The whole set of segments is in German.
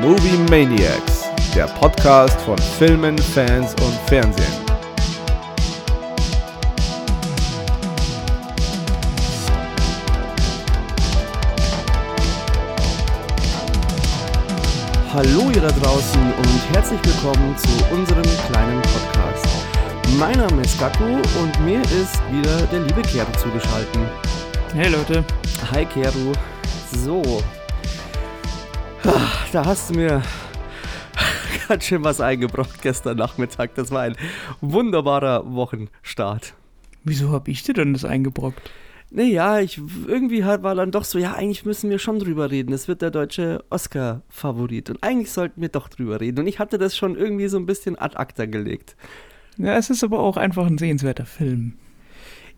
Movie Maniacs, der Podcast von Filmen, Fans und Fernsehen. Hallo ihr da draußen und herzlich willkommen zu unserem kleinen Podcast. Mein Name ist Gaku und mir ist wieder der liebe Keru zugeschaltet. Hey Leute. Hi Keru. So. Ah, Da hast du mir ganz schön was eingebracht gestern Nachmittag. Das war ein wunderbarer Wochenstart. Wieso hab ich dir denn das eingebrockt? Naja, ich, irgendwie halt war dann doch so, ja, eigentlich müssen wir schon drüber reden. Es wird der deutsche Oscar-Favorit. Und eigentlich sollten wir doch drüber reden. Und ich hatte das schon irgendwie so ein bisschen ad acta gelegt. Ja, es ist aber auch einfach ein sehenswerter Film.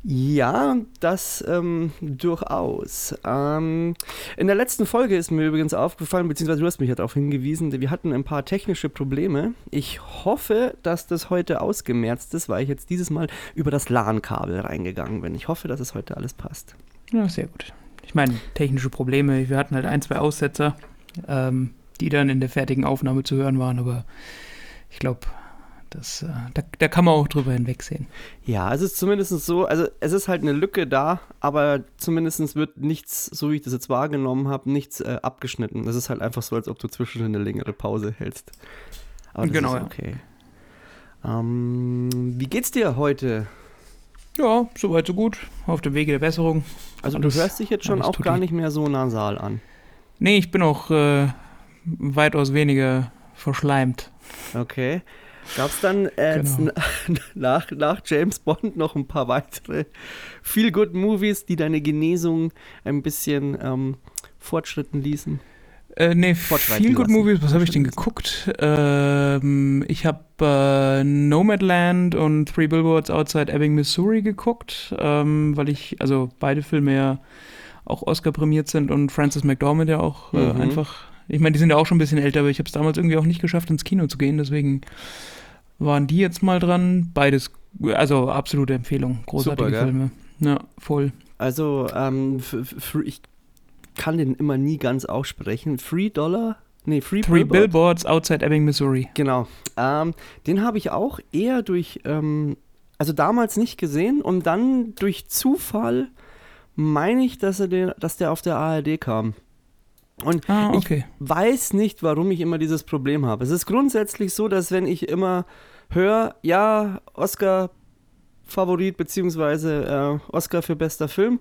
Ja, das ähm, durchaus. Ähm, in der letzten Folge ist mir übrigens aufgefallen, beziehungsweise du hast mich ja darauf hingewiesen, wir hatten ein paar technische Probleme. Ich hoffe, dass das heute ausgemerzt ist, weil ich jetzt dieses Mal über das LAN-Kabel reingegangen bin. Ich hoffe, dass es heute alles passt. Ja, sehr gut. Ich meine, technische Probleme. Wir hatten halt ein, zwei Aussetzer, ähm, die dann in der fertigen Aufnahme zu hören waren, aber ich glaube, das, äh, da, da kann man auch drüber hinwegsehen. Ja, es ist zumindest so, also es ist halt eine Lücke da, aber zumindest wird nichts, so wie ich das jetzt wahrgenommen habe, nichts äh, abgeschnitten. Das ist halt einfach so, als ob du zwischen eine längere Pause hältst. Aber das Genau, ist ja. okay. Ähm, wie geht's dir heute? Ja, soweit so gut. Auf dem Wege der Besserung. Also Alles- du hörst dich jetzt schon auch gar nicht mehr so nasal an. Nee, ich bin auch äh, weitaus weniger verschleimt. Okay. Gab es dann äh, Genau. nach, nach James Bond noch ein paar weitere Feel-Good-Movies, die deine Genesung ein bisschen ähm, fortschritten ließen? Äh, nee, viel Good. Movies, was habe ich denn geguckt? Ähm, ich habe äh, Nomadland und Three Billboards Outside Ebbing, Missouri geguckt, ähm, weil ich, also beide Filme ja auch Oscar prämiert sind und Francis McDormand ja auch äh, Mhm. einfach, ich meine, die sind ja auch schon ein bisschen älter, aber ich habe es damals irgendwie auch nicht geschafft, ins Kino zu gehen, deswegen waren die jetzt mal dran. Beides, also absolute Empfehlung, großartige Super? Filme. Ja, voll. Also, ähm, ich kann den immer nie ganz aussprechen. Free Dollar? Nee, Free Three Billboard. Billboards Outside Ebbing, Missouri. Genau. Ähm, den habe ich auch eher durch, ähm, also damals nicht gesehen und dann durch Zufall meine ich, dass, er den, dass der auf der ARD kam. Und Ah, Ich- okay. weiß nicht, warum ich immer dieses Problem habe. Es ist grundsätzlich so, dass wenn ich immer höre, ja, Oscar-Favorit beziehungsweise äh, Oscar für bester Film,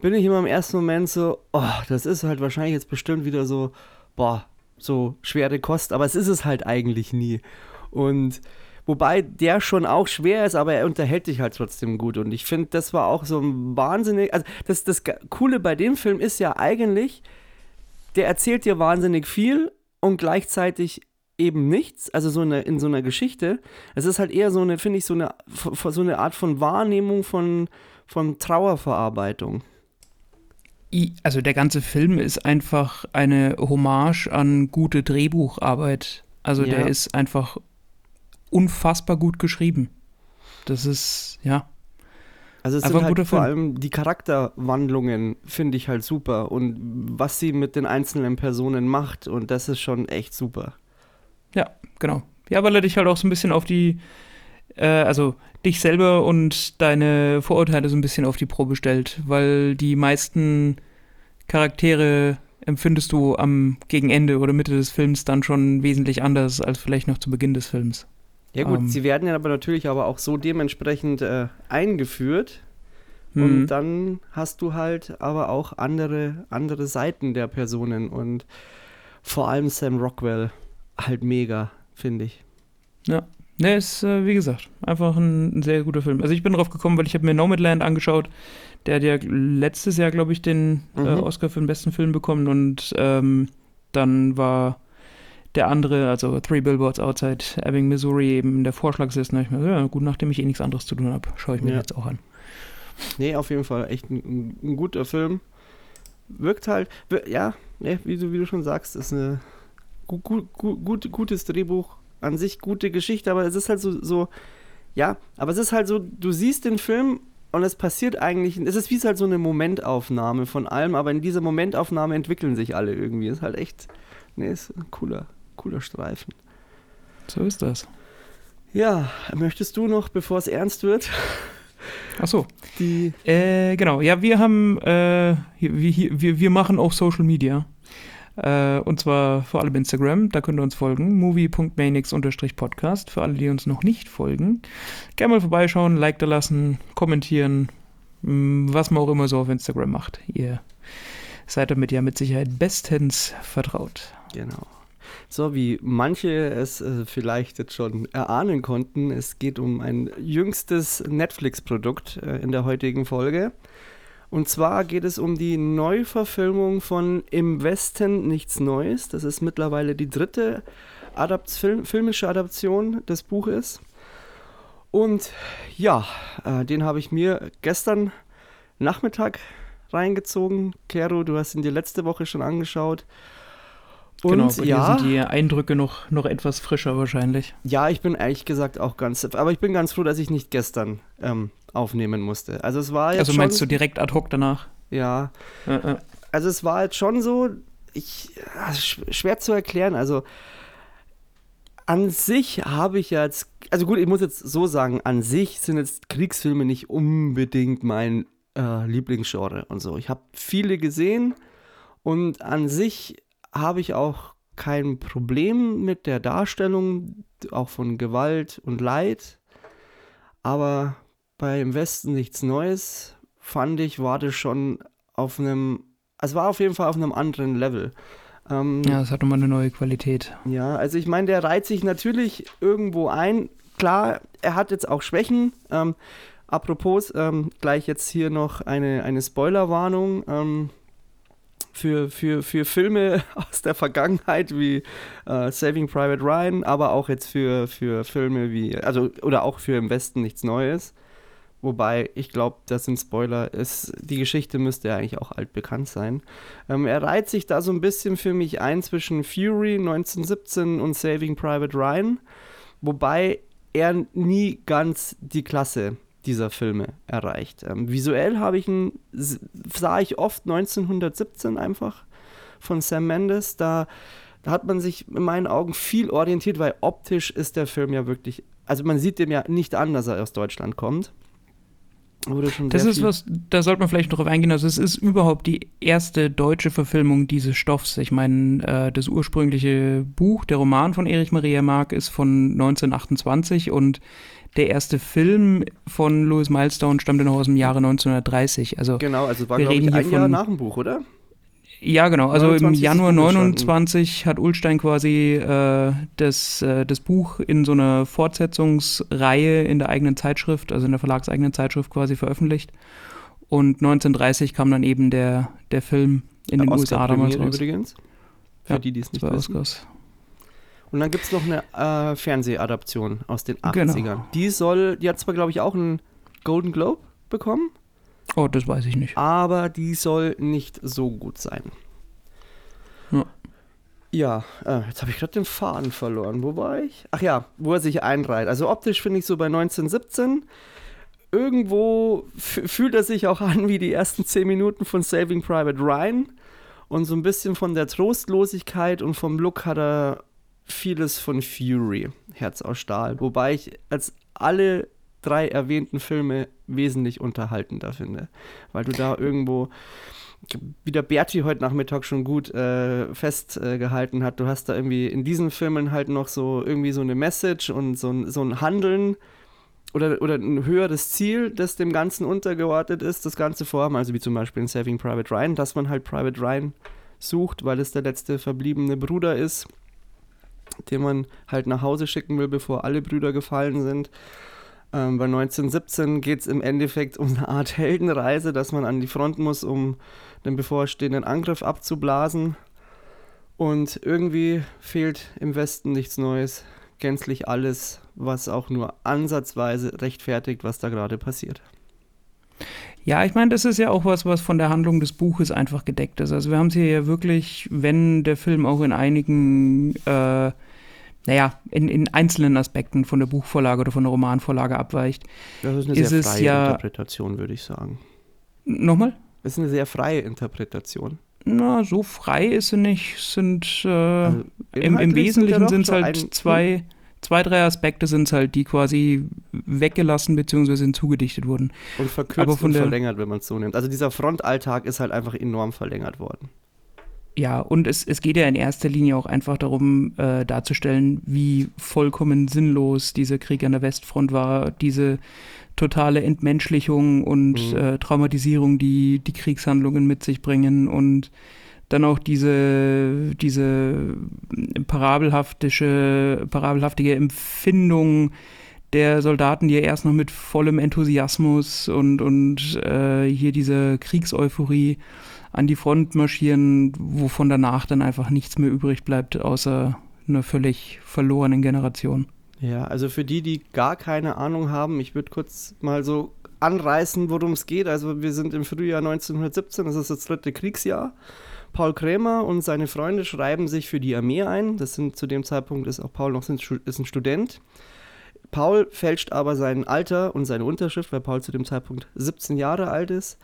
bin ich immer im ersten Moment so, oh, das ist halt wahrscheinlich jetzt bestimmt wieder so, boah, so schwere Kost, aber es ist es halt eigentlich nie. Und wobei der schon auch schwer ist, aber er unterhält dich halt trotzdem gut. Und ich finde, das war auch so ein wahnsinnig, also das, das Coole bei dem Film ist ja eigentlich, der erzählt dir wahnsinnig viel und gleichzeitig eben nichts, also so eine, in so einer Geschichte. Es ist halt eher so eine, finde ich, so eine, so eine Art von Wahrnehmung von, von Trauerverarbeitung. Also der ganze Film ist einfach eine Hommage an gute Drehbucharbeit. Also Ja. der ist einfach unfassbar gut geschrieben. Das ist, ja. Also es Einfach sind halt vor Film. allem die Charakterwandlungen, finde ich halt super. Und was sie mit den einzelnen Personen macht. Und das ist schon echt super. Ja, genau. Ja, weil er dich halt auch so ein bisschen auf die, äh, also dich selber und deine Vorurteile so ein bisschen auf die Probe stellt, weil die meisten Charaktere empfindest du am gegen Ende oder Mitte des Films dann schon wesentlich anders als vielleicht noch zu Beginn des Films. Ja gut, Ähm. sie werden ja aber natürlich aber auch so dementsprechend äh, eingeführt. Mhm. Und dann hast du halt aber auch andere, andere Seiten der Personen. Und vor allem Sam Rockwell halt mega, finde ich. Ne, ist, äh, wie gesagt, einfach ein, ein sehr guter Film. Also ich bin drauf gekommen, weil ich habe mir Nomadland angeschaut. Der hat ja letztes Jahr, glaube ich, den äh, Mhm. Oscar für den besten Film bekommen und ähm, dann war der andere, also Three Billboards Outside Ebbing, Missouri, eben der Vorschlagsliste. Da ich mir, ja gut, nachdem ich eh nichts anderes zu tun habe, schaue ich mir Ja. den jetzt auch an. Nee, auf jeden Fall echt ein, ein, guter Film. Wirkt halt, wir- ja, ne, wie, du, wie du schon sagst, ist eine gu, gu, gu, gut, gutes Drehbuch, an sich gute Geschichte, aber es ist halt so, so, ja, aber es ist halt so, du siehst den Film und es passiert eigentlich, es ist wie halt so eine Momentaufnahme von allem, aber in dieser Momentaufnahme entwickeln sich alle irgendwie. Ist halt echt, nee, ist ein cooler, cooler Streifen. So ist das. Ja, möchtest du noch, bevor es ernst wird? Ach so. Die Äh, genau, ja, wir haben, äh, wir, wir, wir machen auch Social Media. Äh, und zwar vor allem Instagram, da könnt ihr uns folgen, movie.manix-podcast, für alle, die uns noch nicht folgen. Gerne mal vorbeischauen, Like da lassen, kommentieren, mh, was man auch immer so auf Instagram macht. Ihr seid damit ja mit Sicherheit bestens vertraut. Genau. So wie manche es äh, vielleicht jetzt schon erahnen konnten, es geht um ein jüngstes Netflix-Produkt äh, in der heutigen Folge. Und zwar geht es um die Neuverfilmung von Im Westen nichts Neues. Das ist mittlerweile die dritte Adapt Film filmische Adaption des Buches. Und ja, äh, den habe ich mir gestern Nachmittag reingezogen. Kero, du hast ihn dir letzte Woche schon angeschaut. Und genau, bei ja, sind die Eindrücke noch, noch etwas frischer wahrscheinlich. ja, ich bin ehrlich gesagt auch ganz, aber ich bin ganz froh, dass ich nicht gestern ähm, aufnehmen musste. Also es war jetzt Also schon, meinst du direkt ad hoc danach? ja, Äh, äh. also es war jetzt schon so, ich, sch- schwer zu erklären. Also an sich habe ich jetzt, also gut, ich muss jetzt so sagen, an sich sind jetzt Kriegsfilme nicht unbedingt mein äh, Lieblingsgenre und so. Ich habe viele gesehen und an sich habe ich auch kein Problem mit der Darstellung, auch von Gewalt und Leid. Aber beim Westen nichts Neues, fand ich, war das schon auf einem, es war auf jeden Fall auf einem anderen Level. Ähm, Ja, das hat nochmal eine neue Qualität. ja, also ich meine, der reiht sich natürlich irgendwo ein. Klar, er hat jetzt auch Schwächen. Ähm, apropos, ähm, gleich jetzt hier noch eine, eine Spoilerwarnung ähm, für, für, für Filme aus der Vergangenheit wie äh, Saving Private Ryan, aber auch jetzt für, für Filme wie, also oder auch für Im Westen nichts Neues. Wobei, ich glaube, das sind Spoiler. Ist, die Geschichte müsste ja eigentlich auch altbekannt sein. Ähm, er reiht sich da so ein bisschen für mich ein zwischen Fury 1917 und Saving Private Ryan, wobei er nie ganz die Klasse dieser Filme erreicht. Ähm, visuell habe ich s- sah ich oft 1917 einfach von Sam Mendes. Da, da hat man sich in meinen Augen viel orientiert, weil optisch ist der Film ja wirklich, also man sieht dem ja nicht an, dass er aus Deutschland kommt. Das ist was, da sollte man vielleicht noch drauf eingehen. Also es ist überhaupt die erste deutsche Verfilmung dieses Stoffs. Ich meine, äh, das ursprüngliche Buch, der Roman von Erich Maria Mark ist von 1928 und der erste Film von Louis Milestone stammt noch aus dem Jahre 1930. Also Genau, also war Wir glaube ich ein Jahr nach dem Buch, oder? Ja, genau. Also 29 im Januar das Buch entstanden. 29 hat Ulstein quasi äh, das, äh, das Buch in so einer Fortsetzungsreihe in der eigenen Zeitschrift, also in der verlagseigenen Zeitschrift quasi veröffentlicht. Und 1930 kam dann eben der, der Film in den USA damals raus. übrigens. Für Ja, die, die es nicht wissen. Oscars. Und dann gibt es noch eine äh, Fernsehadaption aus den 80ern. Genau. Die soll, die hat zwar, glaube ich, auch einen Golden Globe bekommen, Oh, das weiß ich nicht. aber die soll nicht so gut sein. Ja. Ja, äh, jetzt habe ich gerade den Faden verloren. Wo war ich? Ach ja, wo er sich einreiht. Also optisch finde ich so bei 1917. Irgendwo fühlt er sich auch an wie die ersten zehn Minuten von Saving Private Ryan. Und so ein bisschen von der Trostlosigkeit und vom Look hat er vieles von Fury, Herz aus Stahl. Wobei ich als alle drei erwähnten Filme wesentlich unterhaltender finde. Weil du da irgendwo, wie der Berti heute Nachmittag schon gut äh, festgehalten äh, hat, du hast da irgendwie in diesen Filmen halt noch so irgendwie so eine Message und so ein, so ein Handeln oder, oder ein höheres Ziel, das dem Ganzen untergeordnet ist, das Ganze vorhaben, also wie zum Beispiel in Saving Private Ryan, dass man halt Private Ryan sucht, weil es der letzte verbliebene Bruder ist, den man halt nach Hause schicken will, bevor alle Brüder gefallen sind. Ähm, bei 1917 geht es im Endeffekt um eine Art Heldenreise, dass man an die Front muss, um den bevorstehenden Angriff abzublasen. Und irgendwie fehlt im Westen nichts Neues, gänzlich alles, was auch nur ansatzweise rechtfertigt, was da gerade passiert. Ja, ich meine, das ist ja auch was, was von der Handlung des Buches einfach gedeckt ist. Also wir haben es hier ja wirklich, wenn der Film auch in einigen, äh, naja, in, in einzelnen Aspekten von der Buchvorlage oder von der Romanvorlage abweicht. Das ist eine Ist sehr freie ja- Interpretation, würde ich sagen. Nochmal? Das ist eine sehr freie Interpretation. Na, so frei ist sie nicht. Sind, äh, Also im, Im Wesentlichen sind es so halt ein- zwei, zwei, drei Aspekte sind es halt, die quasi weggelassen bzw. hinzugedichtet wurden. Und verkürzt aber und verlängert, wenn man es so nimmt. Also dieser Frontalltag ist halt einfach enorm verlängert worden. Ja, und es, es geht ja in erster Linie auch einfach darum, äh, darzustellen, wie vollkommen sinnlos dieser Krieg an der Westfront war, diese totale Entmenschlichung und Mhm. äh, Traumatisierung, die die Kriegshandlungen mit sich bringen und dann auch diese, diese parabelhaftische, parabelhaftige Empfindung der Soldaten, die ja erst noch mit vollem Enthusiasmus und, und äh, hier diese Kriegseuphorie an die Front marschieren, wovon danach dann einfach nichts mehr übrig bleibt, außer einer völlig verlorenen Generation. Ja, also für die, die gar keine Ahnung haben, ich würde kurz mal so anreißen, worum es geht. Also wir sind im Frühjahr 1917, das ist das dritte Kriegsjahr. Paul Krämer und seine Freunde schreiben sich für die Armee ein. Das sind zu dem Zeitpunkt ist auch Paul noch ist ein Student. Paul fälscht aber sein Alter und seine Unterschrift, weil Paul zu dem Zeitpunkt 17 Jahre alt ist.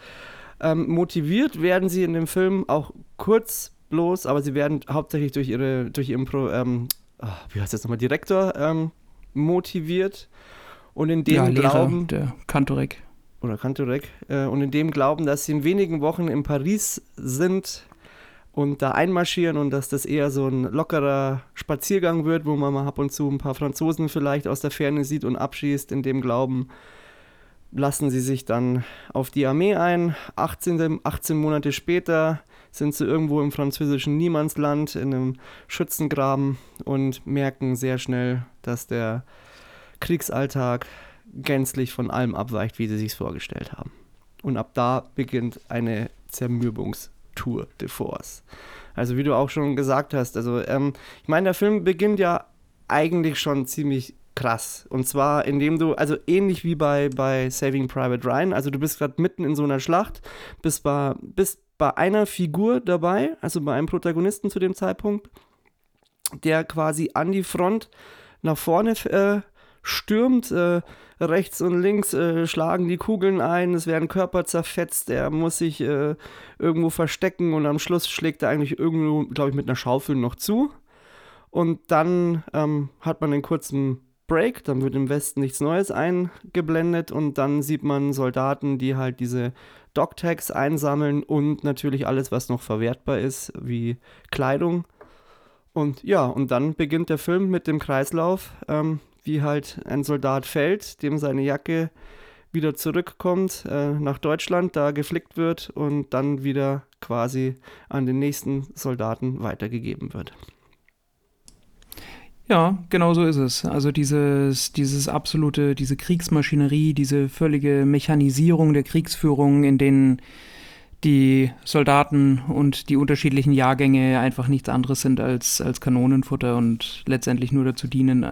Ähm, motiviert werden sie in dem Film auch kurz bloß, aber sie werden hauptsächlich durch ihre durch ihren Pro, ähm, ah, wie heißt das nochmal Direktor ähm, motiviert und in dem ja, Lehrer, Glauben der Kantorek. oder Kantorek äh, und in dem Glauben, dass sie in wenigen Wochen in Paris sind und da einmarschieren und dass das eher so ein lockerer Spaziergang wird, wo man mal ab und zu ein paar Franzosen vielleicht aus der Ferne sieht und abschießt. In dem Glauben lassen sie sich dann auf die Armee ein. 18, 18 Monate später sind sie irgendwo im französischen Niemandsland in einem Schützengraben und merken sehr schnell, dass der Kriegsalltag gänzlich von allem abweicht, wie sie sich vorgestellt haben. Und ab da beginnt eine Zermürbungstour de Force. Also wie du auch schon gesagt hast, also ähm, ich meine, der Film beginnt ja eigentlich schon ziemlich krass. Und zwar indem du, also ähnlich wie bei, bei Saving Private Ryan, also du bist gerade mitten in so einer Schlacht, bist bei, bist bei einer Figur dabei, also bei einem Protagonisten zu dem Zeitpunkt, der quasi an die Front nach vorne äh, stürmt. Äh, rechts und links äh, schlagen die Kugeln ein, es werden Körper zerfetzt, er muss sich äh, irgendwo verstecken und am Schluss schlägt er eigentlich irgendwo, glaube ich, mit einer Schaufel noch zu. Und dann ähm, hat man einen kurzen Break, dann wird im Westen nichts Neues eingeblendet und dann sieht man Soldaten, die halt diese Dogtags einsammeln und natürlich alles, was noch verwertbar ist, wie Kleidung. Und ja, und dann beginnt der Film mit dem Kreislauf, ähm, wie halt ein Soldat fällt, dem seine Jacke wieder zurückkommt äh, nach Deutschland, da geflickt wird und dann wieder quasi an den nächsten Soldaten weitergegeben wird. Ja, genau so ist es. Also dieses, dieses absolute, diese Kriegsmaschinerie, diese völlige Mechanisierung der Kriegsführung, in denen die Soldaten und die unterschiedlichen Jahrgänge einfach nichts anderes sind als, als Kanonenfutter und letztendlich nur dazu dienen,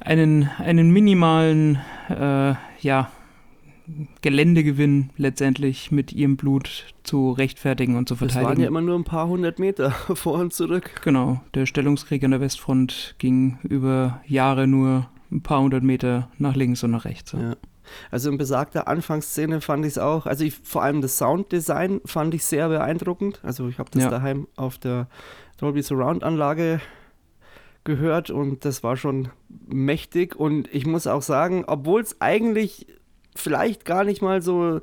einen, einen minimalen, äh, ja, Geländegewinn letztendlich mit ihrem Blut zu rechtfertigen und zu Das verteidigen. waren ja immer nur ein paar hundert Meter vor und zurück. Genau, der Stellungskrieg an der Westfront ging über Jahre nur ein paar hundert Meter nach links und nach rechts. Ja. Also in besagter Anfangsszene fand ich es auch, also ich, vor allem das Sounddesign fand ich sehr beeindruckend. Also ich habe das Ja. daheim auf der Dolby Surround Anlage gehört und das war schon mächtig und ich muss auch sagen, obwohl es eigentlich vielleicht gar nicht mal so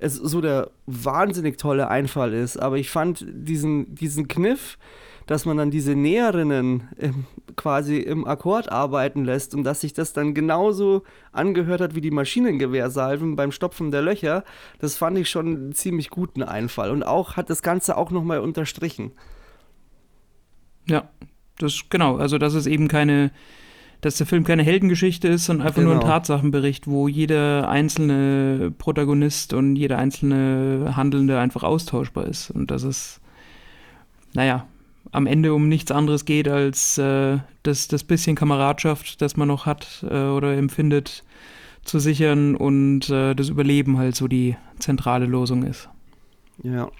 es so der wahnsinnig tolle Einfall ist, aber ich fand diesen, diesen Kniff, dass man dann diese Näherinnen ähm, quasi im Akkord arbeiten lässt und dass sich das dann genauso angehört hat wie die Maschinengewehrsalven beim Stopfen der Löcher, das fand ich schon einen ziemlich guten Einfall und auch hat das Ganze auch nochmal unterstrichen. Ja, das genau, also dass es eben keine, dass der Film keine Heldengeschichte ist, sondern einfach nur ein Genau. Tatsachenbericht, wo jeder einzelne Protagonist und jeder einzelne Handelnde einfach austauschbar ist. Und dass es, naja, am Ende um nichts anderes geht, als äh, das, das bisschen Kameradschaft, das man noch hat äh, oder empfindet, zu sichern und äh, das Überleben halt so die zentrale Losung ist. Ja.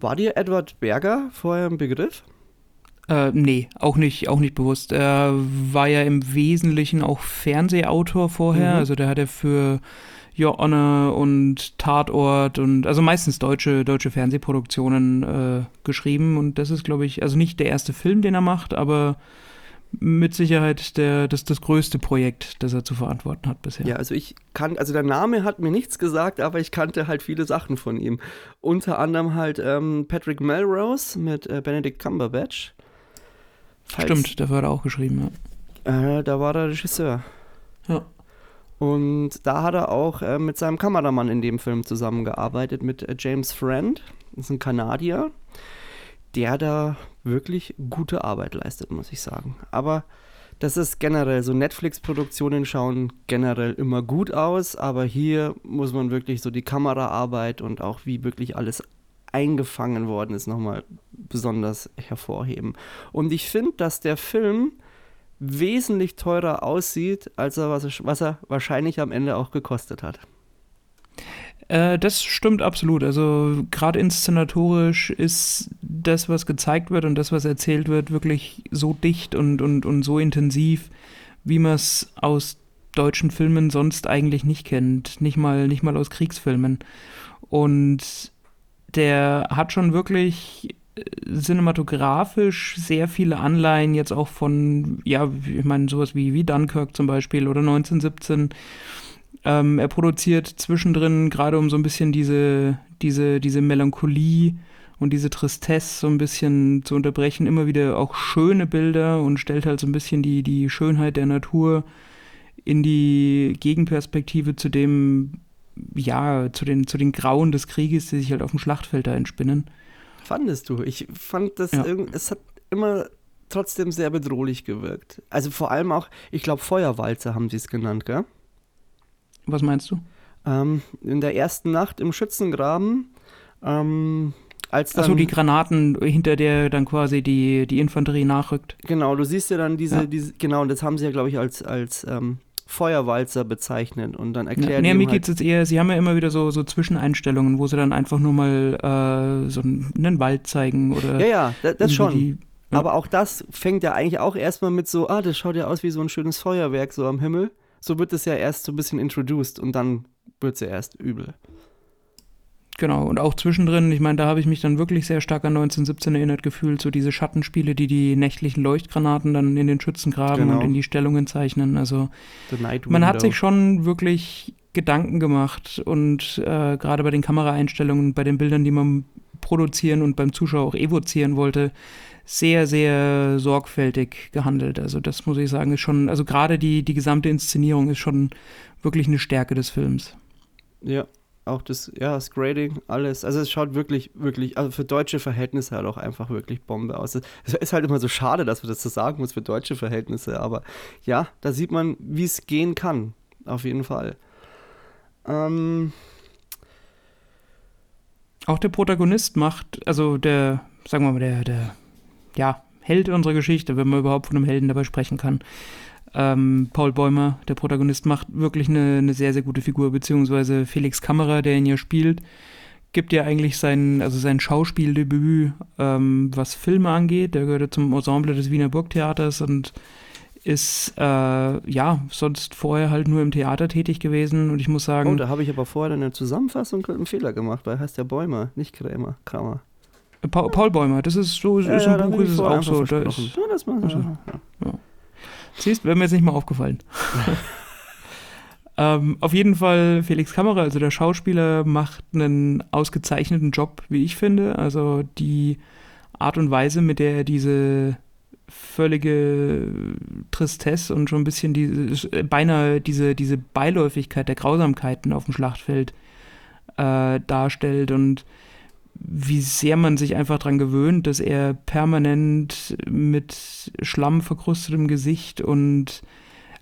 War dir Edward Berger vorher ein Begriff? Äh, nee, auch nicht, auch nicht bewusst. Er war ja im Wesentlichen auch Fernsehautor vorher. Mhm. Also der hat ja für Your Honor und Tatort und also meistens deutsche, deutsche Fernsehproduktionen äh, geschrieben. Und das ist, glaube ich, also nicht der erste Film, den er macht, aber mit Sicherheit der, das, das größte Projekt, das er zu verantworten hat bisher. Ja, also ich kann, also der Name hat mir nichts gesagt, aber ich kannte halt viele Sachen von ihm. Unter anderem halt ähm, Patrick Melrose mit äh, Benedict Cumberbatch. Falls- Stimmt, dafür hat er auch geschrieben, ja. Äh, da war der Regisseur. Ja. Und da hat er auch äh, mit seinem Kameramann in dem Film zusammengearbeitet, mit äh, James Friend. Das ist ein Kanadier, der da wirklich gute Arbeit leistet, muss ich sagen. Aber das ist generell so, Netflix-Produktionen schauen generell immer gut aus, aber hier muss man wirklich so die Kameraarbeit und auch wie wirklich alles eingefangen worden ist, nochmal besonders hervorheben. Und ich finde, dass der Film wesentlich teurer aussieht, als er, was, was er wahrscheinlich am Ende auch gekostet hat. Äh, das stimmt absolut. Also gerade inszenatorisch ist das, was gezeigt wird und das, was erzählt wird, wirklich so dicht und, und, und so intensiv, wie man es aus deutschen Filmen sonst eigentlich nicht kennt. Nicht mal, nicht mal aus Kriegsfilmen. Und der hat schon wirklich äh, cinematografisch sehr viele Anleihen jetzt auch von, ja, ich meine, sowas wie, wie Dunkirk zum Beispiel oder 1917. Ähm, er produziert zwischendrin, gerade um so ein bisschen diese, diese, diese Melancholie und diese Tristesse so ein bisschen zu unterbrechen, immer wieder auch schöne Bilder und stellt halt so ein bisschen die, die Schönheit der Natur in die Gegenperspektive zu dem, ja, zu den, zu den Grauen des Krieges, die sich halt auf dem Schlachtfeld da entspinnen. Fandest du? Ich fand das Ja. irgend, es hat immer trotzdem sehr bedrohlich gewirkt. Also vor allem auch, ich glaube, Feuerwalze haben sie es genannt, gell? Was meinst du? Ähm, in der ersten Nacht im Schützengraben, ähm, als dann, Achso, die Granaten, hinter der dann quasi die, die Infanterie nachrückt. genau, du siehst ja dann diese, Ja. diese genau, und das haben sie ja, glaube ich, als, als ähm, Feuerwalzer bezeichnet und dann Ja, erklären nee, die mir geht es halt, jetzt eher, sie haben ja immer wieder so, so Zwischeneinstellungen, wo sie dann einfach nur mal äh, so einen, einen Wald zeigen oder ja, ja, da- das irgendwie schon. Die, ja. Aber auch das fängt ja eigentlich auch erstmal mit so, ah, das schaut ja aus wie so ein schönes Feuerwerk so am Himmel. So wird es ja erst so ein bisschen introduced und dann wird es ja erst übel. Genau, und auch zwischendrin, ich meine, da habe ich mich dann wirklich sehr stark an 1917 erinnert gefühlt, so diese Schattenspiele, die die nächtlichen Leuchtgranaten dann in den Schützengraben Genau. und in die Stellungen zeichnen. Also man hat sich schon wirklich Gedanken gemacht und äh, gerade bei den Kameraeinstellungen, bei den Bildern, die man produzieren und beim Zuschauer auch evozieren wollte, sehr, sehr sorgfältig gehandelt. Also das muss ich sagen, ist schon, also gerade die, die gesamte Inszenierung ist schon wirklich eine Stärke des Films. Ja, auch das, ja, das Grading, alles. Also es schaut wirklich, wirklich, also für deutsche Verhältnisse halt auch einfach wirklich Bombe aus. Es ist halt immer so schade, dass man das so sagen muss für deutsche Verhältnisse, aber ja, da sieht man, wie es gehen kann. Auf jeden Fall. Ähm, Auch der Protagonist macht, also der, sagen wir mal, der, der, ja, Held unserer Geschichte, wenn man überhaupt von einem Helden dabei sprechen kann. Ähm, Paul Bäumer, der Protagonist, macht wirklich eine, eine sehr, sehr gute Figur, beziehungsweise Felix Kammerer, der ihn ja spielt, gibt ja eigentlich sein, also sein Schauspieldebüt, ähm, was Filme angeht. Der gehörte zum Ensemble des Wiener Burgtheaters und ist, äh, ja, sonst vorher halt nur im Theater tätig gewesen. Und ich muss sagen, oh, da habe ich aber vorher eine Zusammenfassung einen Fehler gemacht, weil er heißt ja Bäumer, nicht Krämer, Kramer. Paul, Paul Bäumer, das ist so, ist da im Buch ist es auch so. Da ist, ja, das mal, Also, ja. Siehst, wäre mir jetzt nicht mal aufgefallen. ähm, auf jeden Fall, Felix Kammerer, also der Schauspieler, macht einen ausgezeichneten Job, wie ich finde. Also die Art und Weise, mit der er diese völlige Tristesse und schon ein bisschen diese, beinahe diese, diese Beiläufigkeit der Grausamkeiten auf dem Schlachtfeld äh, darstellt und wie sehr man sich einfach daran gewöhnt, dass er permanent mit Schlamm verkrustetem Gesicht und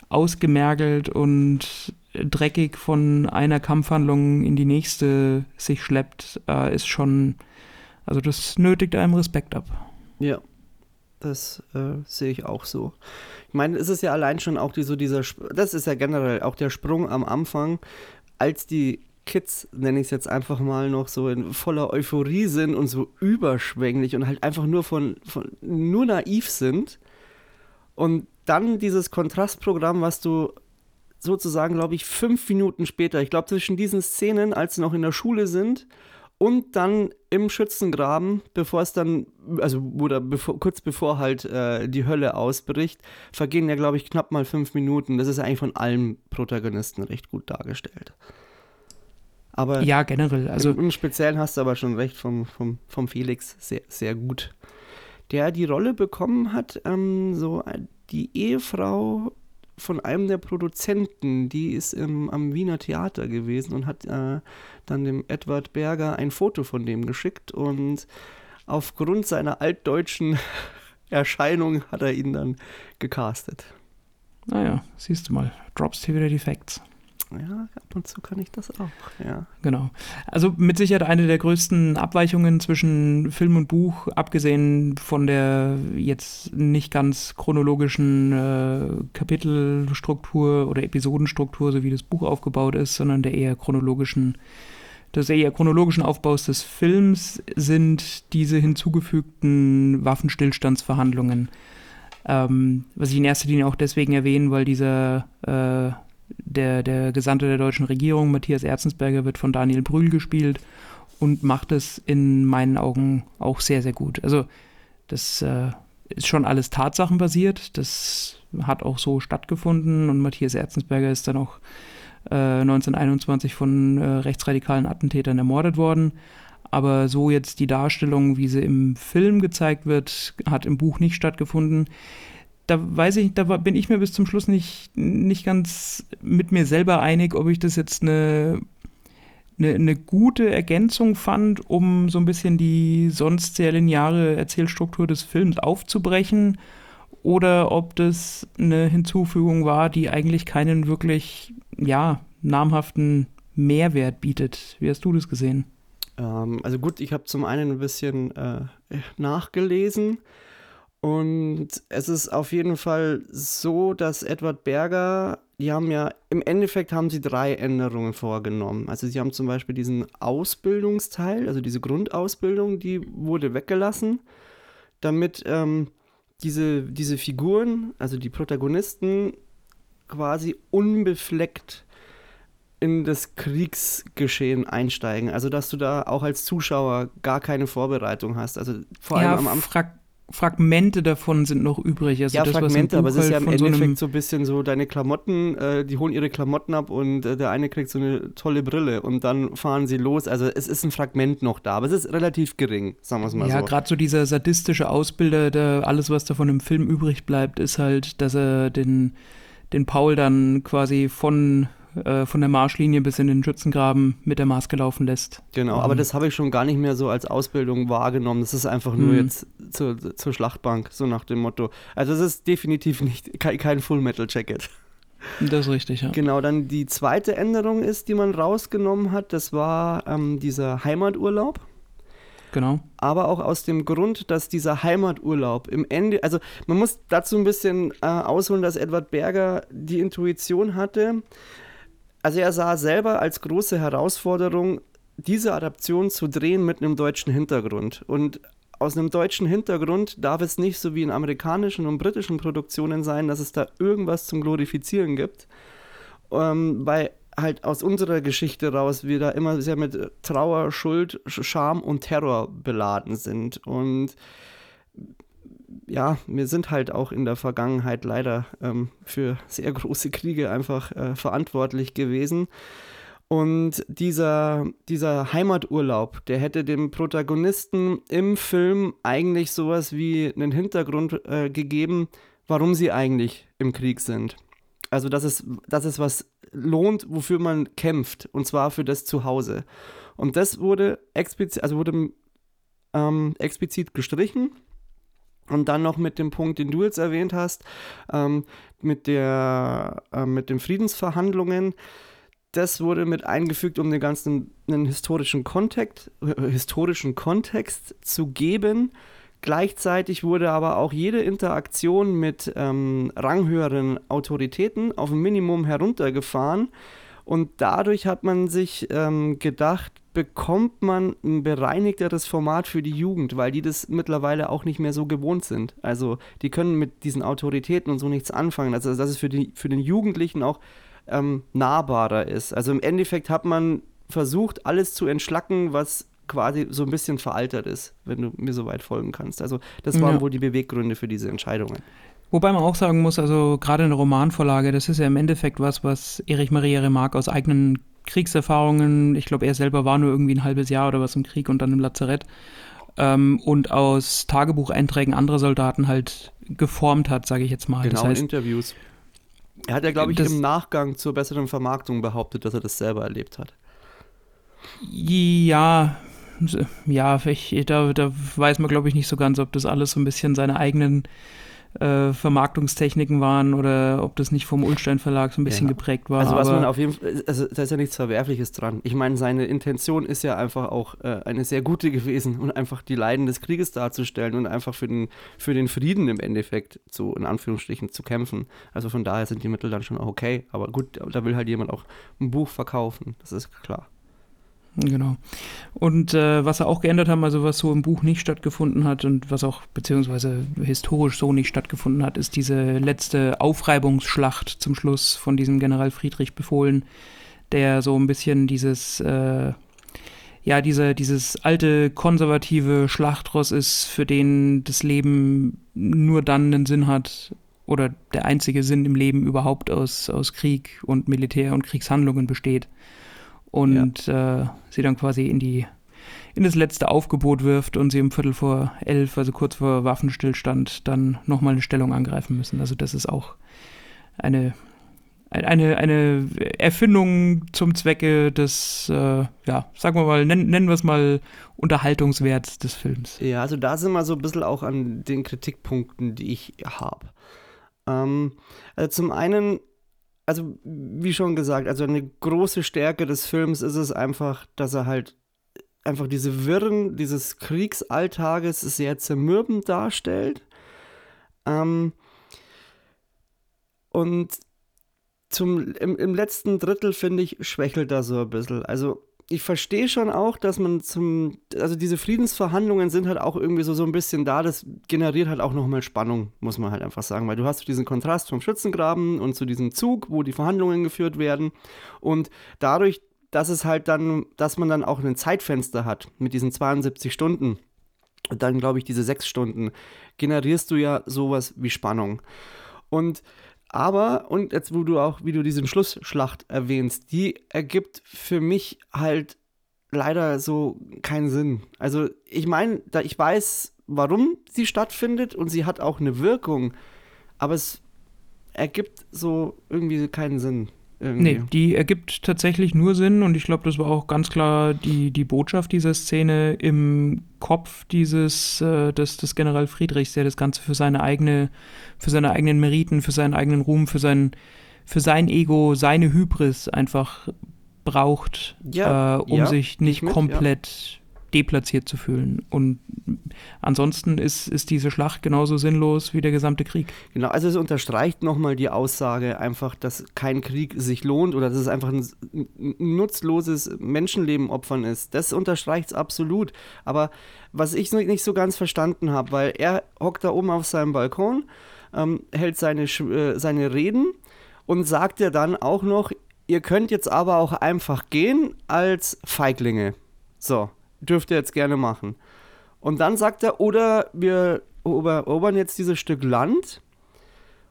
ausgemergelt und dreckig von einer Kampfhandlung in die nächste sich schleppt, äh, ist schon, also das nötigt einem Respekt ab. Ja, das äh, sehe ich auch so. Ich meine, es ist ja allein schon auch die, so dieser, das ist ja generell auch der Sprung am Anfang, als die Kids, nenne ich es jetzt einfach mal, noch so in voller Euphorie sind und so überschwänglich und halt einfach nur von, von nur naiv sind. Und dann dieses Kontrastprogramm, was du sozusagen, glaube ich, fünf Minuten später, ich glaube zwischen diesen Szenen, als sie noch in der Schule sind und dann im Schützengraben, bevor es dann, also oder bevor, kurz bevor halt äh, die Hölle ausbricht, vergehen ja, glaube ich, knapp mal fünf Minuten. Das ist eigentlich von allen Protagonisten recht gut dargestellt. Aber ja, generell. Also im, Speziellen hast du aber schon recht vom, vom, vom Felix sehr, sehr gut. Der die Rolle bekommen hat, ähm, so die Ehefrau von einem der Produzenten, die ist im, am Wiener Theater gewesen und hat äh, dann dem Edward Berger ein Foto von dem geschickt und aufgrund seiner altdeutschen Erscheinung hat er ihn dann gecastet. Naja, siehst du mal, drops hier wieder die Facts. Ja, ab und zu kann ich das auch, ja. Genau. Also mit Sicherheit eine der größten Abweichungen zwischen Film und Buch, abgesehen von der jetzt nicht ganz chronologischen äh, Kapitelstruktur oder Episodenstruktur, so wie das Buch aufgebaut ist, sondern der eher chronologischen, des eher chronologischen Aufbaus des Films sind diese hinzugefügten Waffenstillstandsverhandlungen. Ähm, was ich in erster Linie auch deswegen erwähne, weil dieser äh, der, der Gesandte der deutschen Regierung, Matthias Erzensberger, wird von Daniel Brühl gespielt und macht es in meinen Augen auch sehr, sehr gut. Also das äh, ist schon alles tatsachenbasiert. Das hat auch so stattgefunden und Matthias Erzensberger ist dann auch äh, 1921 von äh, rechtsradikalen Attentätern ermordet worden. Aber so jetzt die Darstellung, wie sie im Film gezeigt wird, hat im Buch nicht stattgefunden da weiß ich, da bin ich mir bis zum Schluss nicht, nicht ganz mit mir selber einig, ob ich das jetzt eine, eine, eine gute Ergänzung fand, um so ein bisschen die sonst sehr lineare Erzählstruktur des Films aufzubrechen, oder ob das eine Hinzufügung war, die eigentlich keinen wirklich, ja, namhaften Mehrwert bietet. Wie hast du das gesehen? Ähm, also gut, ich habe zum einen ein bisschen äh, nachgelesen und es ist auf jeden Fall so, dass Edward Berger, die haben ja, im Endeffekt haben sie drei Änderungen vorgenommen. Also sie haben zum Beispiel diesen Ausbildungsteil, also diese Grundausbildung, die wurde weggelassen, damit ähm, diese, diese Figuren, also die Protagonisten, quasi unbefleckt in das Kriegsgeschehen einsteigen. Also dass du da auch als Zuschauer gar keine Vorbereitung hast. Also vor allem ja, am Anfang Fragmente davon sind noch übrig. Also ja, das, Fragmente, aber es ist ja im Endeffekt so, so ein bisschen so, deine Klamotten, äh, die holen ihre Klamotten ab und äh, der eine kriegt so eine tolle Brille und dann fahren sie los. Also es ist ein Fragment noch da, aber es ist relativ gering, sagen wir es mal ja, so. Ja, gerade so dieser sadistische Ausbilder, der, alles, was davon im Film übrig bleibt, ist halt, dass er den, den Paul dann quasi von äh, von der Marschlinie bis in den Schützengraben mit der Maske laufen lässt. Genau, aber das habe ich schon gar nicht mehr so als Ausbildung wahrgenommen. Das ist einfach nur mhm. jetzt zur, zur Schlachtbank, so nach dem Motto. Also es ist definitiv nicht kein, kein Full Metal Jacket. Das ist richtig, ja. Genau, dann die zweite Änderung ist, die man rausgenommen hat, das war ähm, dieser Heimaturlaub. Genau. Aber auch aus dem Grund, dass dieser Heimaturlaub im Ende, also man muss dazu ein bisschen äh, ausholen, dass Edward Berger die Intuition hatte, also er sah selber als große Herausforderung, diese Adaption zu drehen mit einem deutschen Hintergrund. Und aus einem deutschen Hintergrund darf es nicht so wie in amerikanischen und britischen Produktionen sein, dass es da irgendwas zum Glorifizieren gibt. Ähm, weil halt aus unserer Geschichte raus wir da immer sehr mit Trauer, Schuld, Scham und Terror beladen sind. Und ja, wir sind halt auch in der Vergangenheit leider ähm, für sehr große Kriege einfach äh, verantwortlich gewesen. Und dieser, dieser Heimaturlaub, der hätte dem Protagonisten im Film eigentlich sowas wie einen Hintergrund äh, gegeben, warum sie eigentlich im Krieg sind. Also, dass es, dass es was lohnt, wofür man kämpft, und zwar für das Zuhause. Und das wurde explizit, also wurde ähm, explizit gestrichen und dann noch mit dem Punkt, den du jetzt erwähnt hast, ähm, mit, der, äh, mit den Friedensverhandlungen. Das wurde mit eingefügt, um den ganzen einen historischen Kontext, äh, historischen Kontext zu geben. Gleichzeitig wurde aber auch jede Interaktion mit ähm, ranghöheren Autoritäten auf ein Minimum heruntergefahren Und dadurch hat man sich ähm, gedacht, bekommt man ein bereinigteres Format für die Jugend, weil die das mittlerweile auch nicht mehr so gewohnt sind. Also die können mit diesen Autoritäten und so nichts anfangen. Also dass es für, die, für den Jugendlichen auch ähm, nahbarer ist. Also im Endeffekt hat man versucht, alles zu entschlacken, was quasi so ein bisschen veraltert ist, wenn du mir so weit folgen kannst. Also das waren ja. wohl die Beweggründe für diese Entscheidungen. Wobei man auch sagen muss, also gerade eine Romanvorlage, das ist ja im Endeffekt was, was Erich Maria Remarque aus eigenen Kriegserfahrungen, ich glaube, er selber war nur irgendwie ein halbes Jahr oder was im Krieg und dann im Lazarett, ähm, und aus Tagebucheinträgen anderer Soldaten halt geformt hat, sage ich jetzt mal. Genau, das heißt, in Interviews. Er hat ja, glaube ich, das, im Nachgang zur besseren Vermarktung behauptet, dass er das selber erlebt hat. Ja, ja, ich, da, da weiß man, glaube ich, nicht so ganz, ob das alles so ein bisschen seine eigenen äh, Vermarktungstechniken waren oder ob das nicht vom Ulstein Verlag so ein bisschen ja. geprägt war. Also was man auf jeden Fall, also da ist ja nichts Verwerfliches dran. Ich meine, seine Intention ist ja einfach auch äh, eine sehr gute gewesen und einfach die Leiden des Krieges darzustellen und einfach für den, für den Frieden im Endeffekt zu, in Anführungsstrichen, zu kämpfen. Also von daher sind die Mittel dann schon auch okay. Aber gut, da will halt jemand auch ein Buch verkaufen, das ist klar. Genau. Und äh, was sie auch geändert haben, also was so im Buch nicht stattgefunden hat und was auch beziehungsweise historisch so nicht stattgefunden hat, ist diese letzte Aufreibungsschlacht zum Schluss von diesem General Friedrich befohlen, der so ein bisschen dieses, äh, ja, diese, dieses alte konservative Schlachtross ist, für den das Leben nur dann einen Sinn hat oder der einzige Sinn im Leben überhaupt aus, aus Krieg und Militär und Kriegshandlungen besteht und ja. äh, sie dann quasi in die in das letzte Aufgebot wirft und sie um Viertel vor elf, also kurz vor Waffenstillstand, dann nochmal eine Stellung angreifen müssen. Also das ist auch eine, eine, eine Erfindung zum Zwecke des, äh, ja, sagen wir mal, nennen, nennen wir es mal Unterhaltungswerts des Films. Ja, also da sind wir so ein bisschen auch an den Kritikpunkten, die ich habe. Ähm, also zum einen also wie schon gesagt, also eine große Stärke des Films ist es einfach, dass er halt einfach diese Wirren dieses Kriegsalltages sehr zermürbend darstellt. Ähm, und zum, im, im letzten Drittel, finde ich, schwächelt er so ein bisschen. Also ich verstehe schon auch, dass man zum, also diese Friedensverhandlungen sind halt auch irgendwie so, so ein bisschen da, das generiert halt auch nochmal Spannung, muss man halt einfach sagen, weil du hast diesen Kontrast vom Schützengraben und zu diesem Zug, wo die Verhandlungen geführt werden. Und dadurch, dass es halt dann, dass man dann auch ein Zeitfenster hat mit diesen 72 Stunden und dann glaube ich diese sechs Stunden, generierst du ja sowas wie Spannung. Und aber, und jetzt, wo du auch, wie du diesen Schlussschlacht erwähnst, die ergibt für mich halt leider so keinen Sinn. Also, ich meine, da ich weiß, warum sie stattfindet und sie hat auch eine Wirkung, aber es ergibt so irgendwie keinen Sinn. Irgendwie. Nee, die ergibt tatsächlich nur Sinn und ich glaube, das war auch ganz klar die, die Botschaft dieser Szene im Kopf dieses äh, des, des General Friedrichs, der das Ganze für seine eigene, für seine eigenen Meriten, für seinen eigenen Ruhm, für sein, für sein Ego, seine Hybris einfach braucht, ja, äh, um ja, sich nicht mit, komplett deplatziert zu fühlen. Und ansonsten ist, ist diese Schlacht genauso sinnlos wie der gesamte Krieg. Genau, also es unterstreicht nochmal die Aussage einfach, dass kein Krieg sich lohnt oder dass es einfach ein nutzloses Menschenleben opfern ist. Das unterstreicht es absolut. Aber was ich nicht so ganz verstanden habe, weil er hockt da oben auf seinem Balkon, ähm, hält seine, äh, seine Reden und sagt ja dann auch noch, ihr könnt jetzt aber auch einfach gehen als Feiglinge. So, dürft ihr jetzt gerne machen. Und dann sagt er, oder wir erobern jetzt dieses Stück Land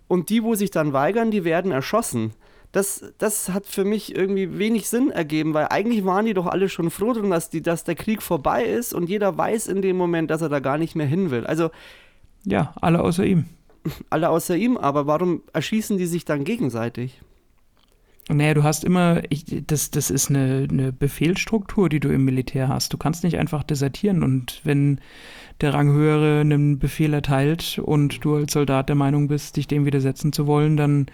und die, wo sich dann weigern, die werden erschossen. Das, das hat für mich irgendwie wenig Sinn ergeben, weil eigentlich waren die doch alle schon froh drum, dass, die, dass der Krieg vorbei ist und jeder weiß in dem Moment, dass er da gar nicht mehr hin will. Also. Ja, alle außer ihm. Alle außer ihm, aber warum erschießen die sich dann gegenseitig? Naja, du hast immer, ich, das, das ist eine, eine Befehlsstruktur, die du im Militär hast. Du kannst nicht einfach desertieren und wenn der Ranghöhere einen Befehl erteilt und du als Soldat der Meinung bist, dich dem widersetzen zu wollen, dann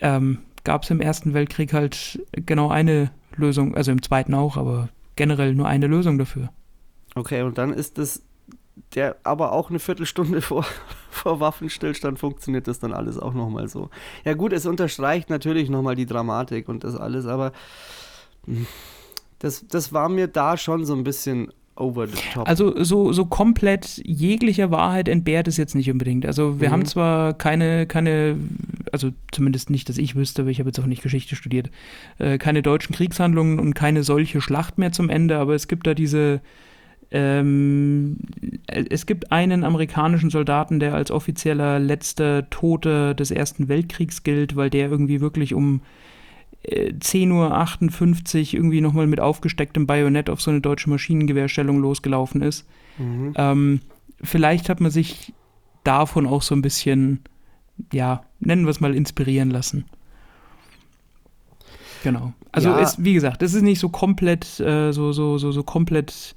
ähm, gab es im Ersten Weltkrieg halt genau eine Lösung, also im Zweiten auch, aber generell nur eine Lösung dafür. Okay, und dann ist das der aber auch eine Viertelstunde vor, vor Waffenstillstand funktioniert das dann alles auch nochmal so. Ja gut, es unterstreicht natürlich nochmal die Dramatik und das alles, aber hm, das, das war mir da schon so ein bisschen over the top. Also so, so komplett jeglicher Wahrheit entbehrt es jetzt nicht unbedingt. Also wir Mhm. haben zwar keine, keine, also zumindest nicht, dass ich wüsste, aber ich habe jetzt auch nicht Geschichte studiert, äh, keine deutschen Kriegshandlungen und keine solche Schlacht mehr zum Ende, aber es gibt da diese, ähm, es gibt einen amerikanischen Soldaten, der als offizieller letzter Tote des Ersten Weltkriegs gilt, weil der irgendwie wirklich um äh, 10.58 Uhr irgendwie nochmal mit aufgestecktem Bajonett auf so eine deutsche Maschinengewehrstellung losgelaufen ist. Mhm. Ähm, vielleicht hat man sich davon auch so ein bisschen, ja, nennen wir es mal, inspirieren lassen. Genau. Also Ja. es, wie gesagt, es ist nicht so komplett, äh, so, so, so, so komplett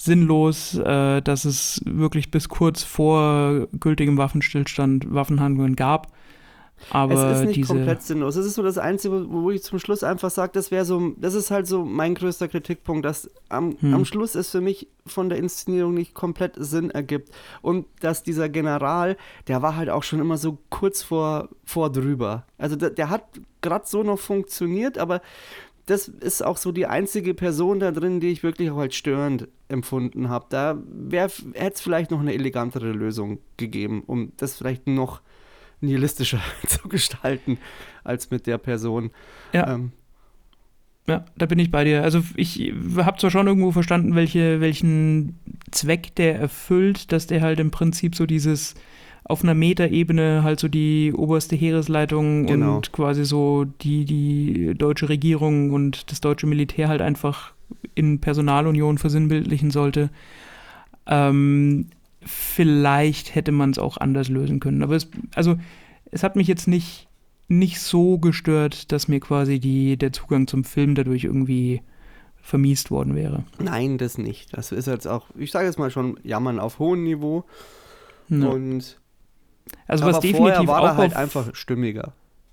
sinnlos, äh, dass es wirklich bis kurz vor gültigem Waffenstillstand Waffenhandlungen gab. Aber es ist nicht komplett sinnlos. Es ist so das Einzige, wo ich zum Schluss einfach sage, das wäre so, das ist halt so mein größter Kritikpunkt, dass am, Hm. am Schluss es für mich von der Inszenierung nicht komplett Sinn ergibt. Und dass dieser General, der war halt auch schon immer so kurz vor, vor drüber. Also der, der hat gerade so noch funktioniert, aber das ist auch so die einzige Person da drin, die ich wirklich auch als störend empfunden habe. Da hätte es vielleicht noch eine elegantere Lösung gegeben, um das vielleicht noch nihilistischer zu gestalten als mit der Person. Ja. Ähm, Ja, da bin ich bei dir. Also ich habe zwar schon irgendwo verstanden, welche, welchen Zweck der erfüllt, dass der halt im Prinzip so dieses auf einer Metaebene halt so die oberste Heeresleitung Genau. und quasi so die, die deutsche Regierung und das deutsche Militär halt einfach in Personalunion versinnbildlichen sollte. Ähm, vielleicht hätte man es auch anders lösen können. Aber es, also, es hat mich jetzt nicht, nicht so gestört, dass mir quasi die, der Zugang zum Film dadurch irgendwie vermiest worden wäre. nein, das nicht. Das ist jetzt auch, ich sage jetzt mal schon, Jammern auf hohem Niveau. Ja. Und also aber was definitiv war auch halt auf, einfach stimmiger.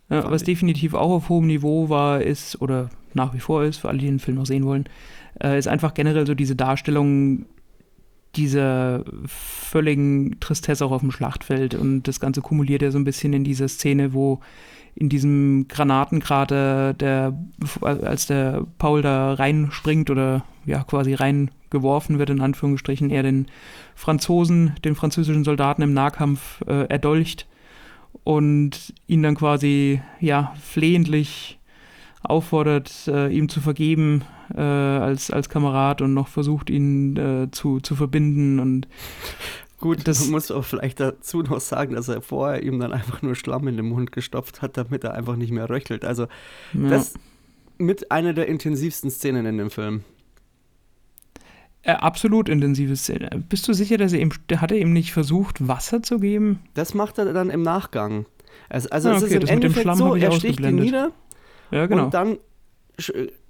ja, was ich. definitiv auch auf hohem Niveau war, ist, oder nach wie vor ist, für alle, die den Film noch sehen wollen, äh, ist einfach generell so diese Darstellung dieser völligen Tristesse auch auf dem Schlachtfeld und das Ganze kumuliert ja so ein bisschen in dieser Szene, wo in diesem Granatenkrater, der, als der Paul da reinspringt oder ja quasi reingeworfen wird, in Anführungsstrichen, er den Franzosen, den französischen Soldaten im Nahkampf äh, erdolcht und ihn dann quasi ja flehentlich auffordert, äh, ihm zu vergeben äh, als, als Kamerad und noch versucht, ihn äh, zu, zu verbinden und Gut, Das- man muss auch vielleicht dazu noch sagen, dass er vorher ihm dann einfach nur Schlamm in den Mund gestopft hat, damit er einfach nicht mehr röchelt. Also ja. das mit einer der intensivsten Szenen in dem Film. Äh, absolut intensive Szene. Bist du sicher, dass er ihm, hat er ihm nicht versucht, Wasser zu geben? Das macht er dann im Nachgang. Also, also Ah, es okay, ist im Endeffekt so, er sticht ihn nieder Ja, genau. und dann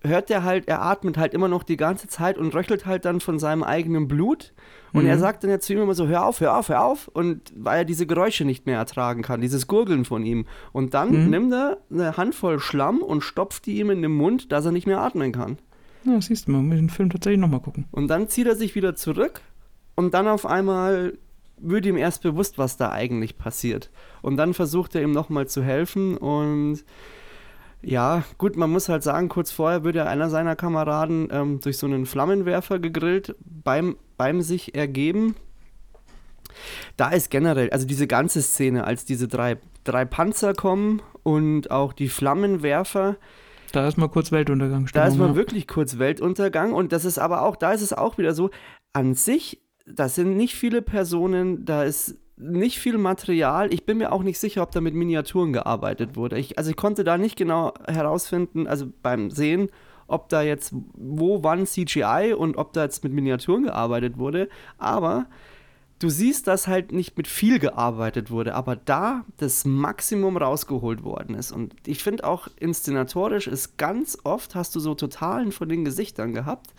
hört er halt, er atmet halt immer noch die ganze Zeit und röchelt halt dann von seinem eigenen Blut. Und Mhm. er sagt dann ja zu ihm immer so, hör auf, hör auf, hör auf. Und weil er diese Geräusche nicht mehr ertragen kann, dieses Gurgeln von ihm. Und dann Mhm. nimmt er eine Handvoll Schlamm und stopft die ihm in den Mund, dass er nicht mehr atmen kann. Ja, siehst du mal, ich den Film tatsächlich nochmal gucken. Und dann zieht er sich wieder zurück und dann auf einmal wird ihm erst bewusst, was da eigentlich passiert. Und dann versucht er ihm nochmal zu helfen und ja, gut, man muss halt sagen, kurz vorher wird ja einer seiner Kameraden ähm, durch so einen Flammenwerfer gegrillt beim, beim sich ergeben. Da ist generell, also diese ganze Szene, als diese drei, drei Panzer kommen und auch die Flammenwerfer, Da ist mal kurz Weltuntergang. da ist mal ja. wirklich kurz Weltuntergang und das ist aber auch, da ist es auch wieder so, an sich, das sind nicht viele Personen, da ist nicht viel Material. Ich bin mir auch nicht sicher, ob da mit Miniaturen gearbeitet wurde. Ich, also ich konnte da nicht genau herausfinden, also beim Sehen, ob da jetzt wo, wann CGI und ob da jetzt mit Miniaturen gearbeitet wurde. Aber du siehst, dass halt nicht mit viel gearbeitet wurde, aber da das Maximum rausgeholt worden ist. Und ich finde auch inszenatorisch ist ganz oft hast du so Totalen von den Gesichtern gehabt.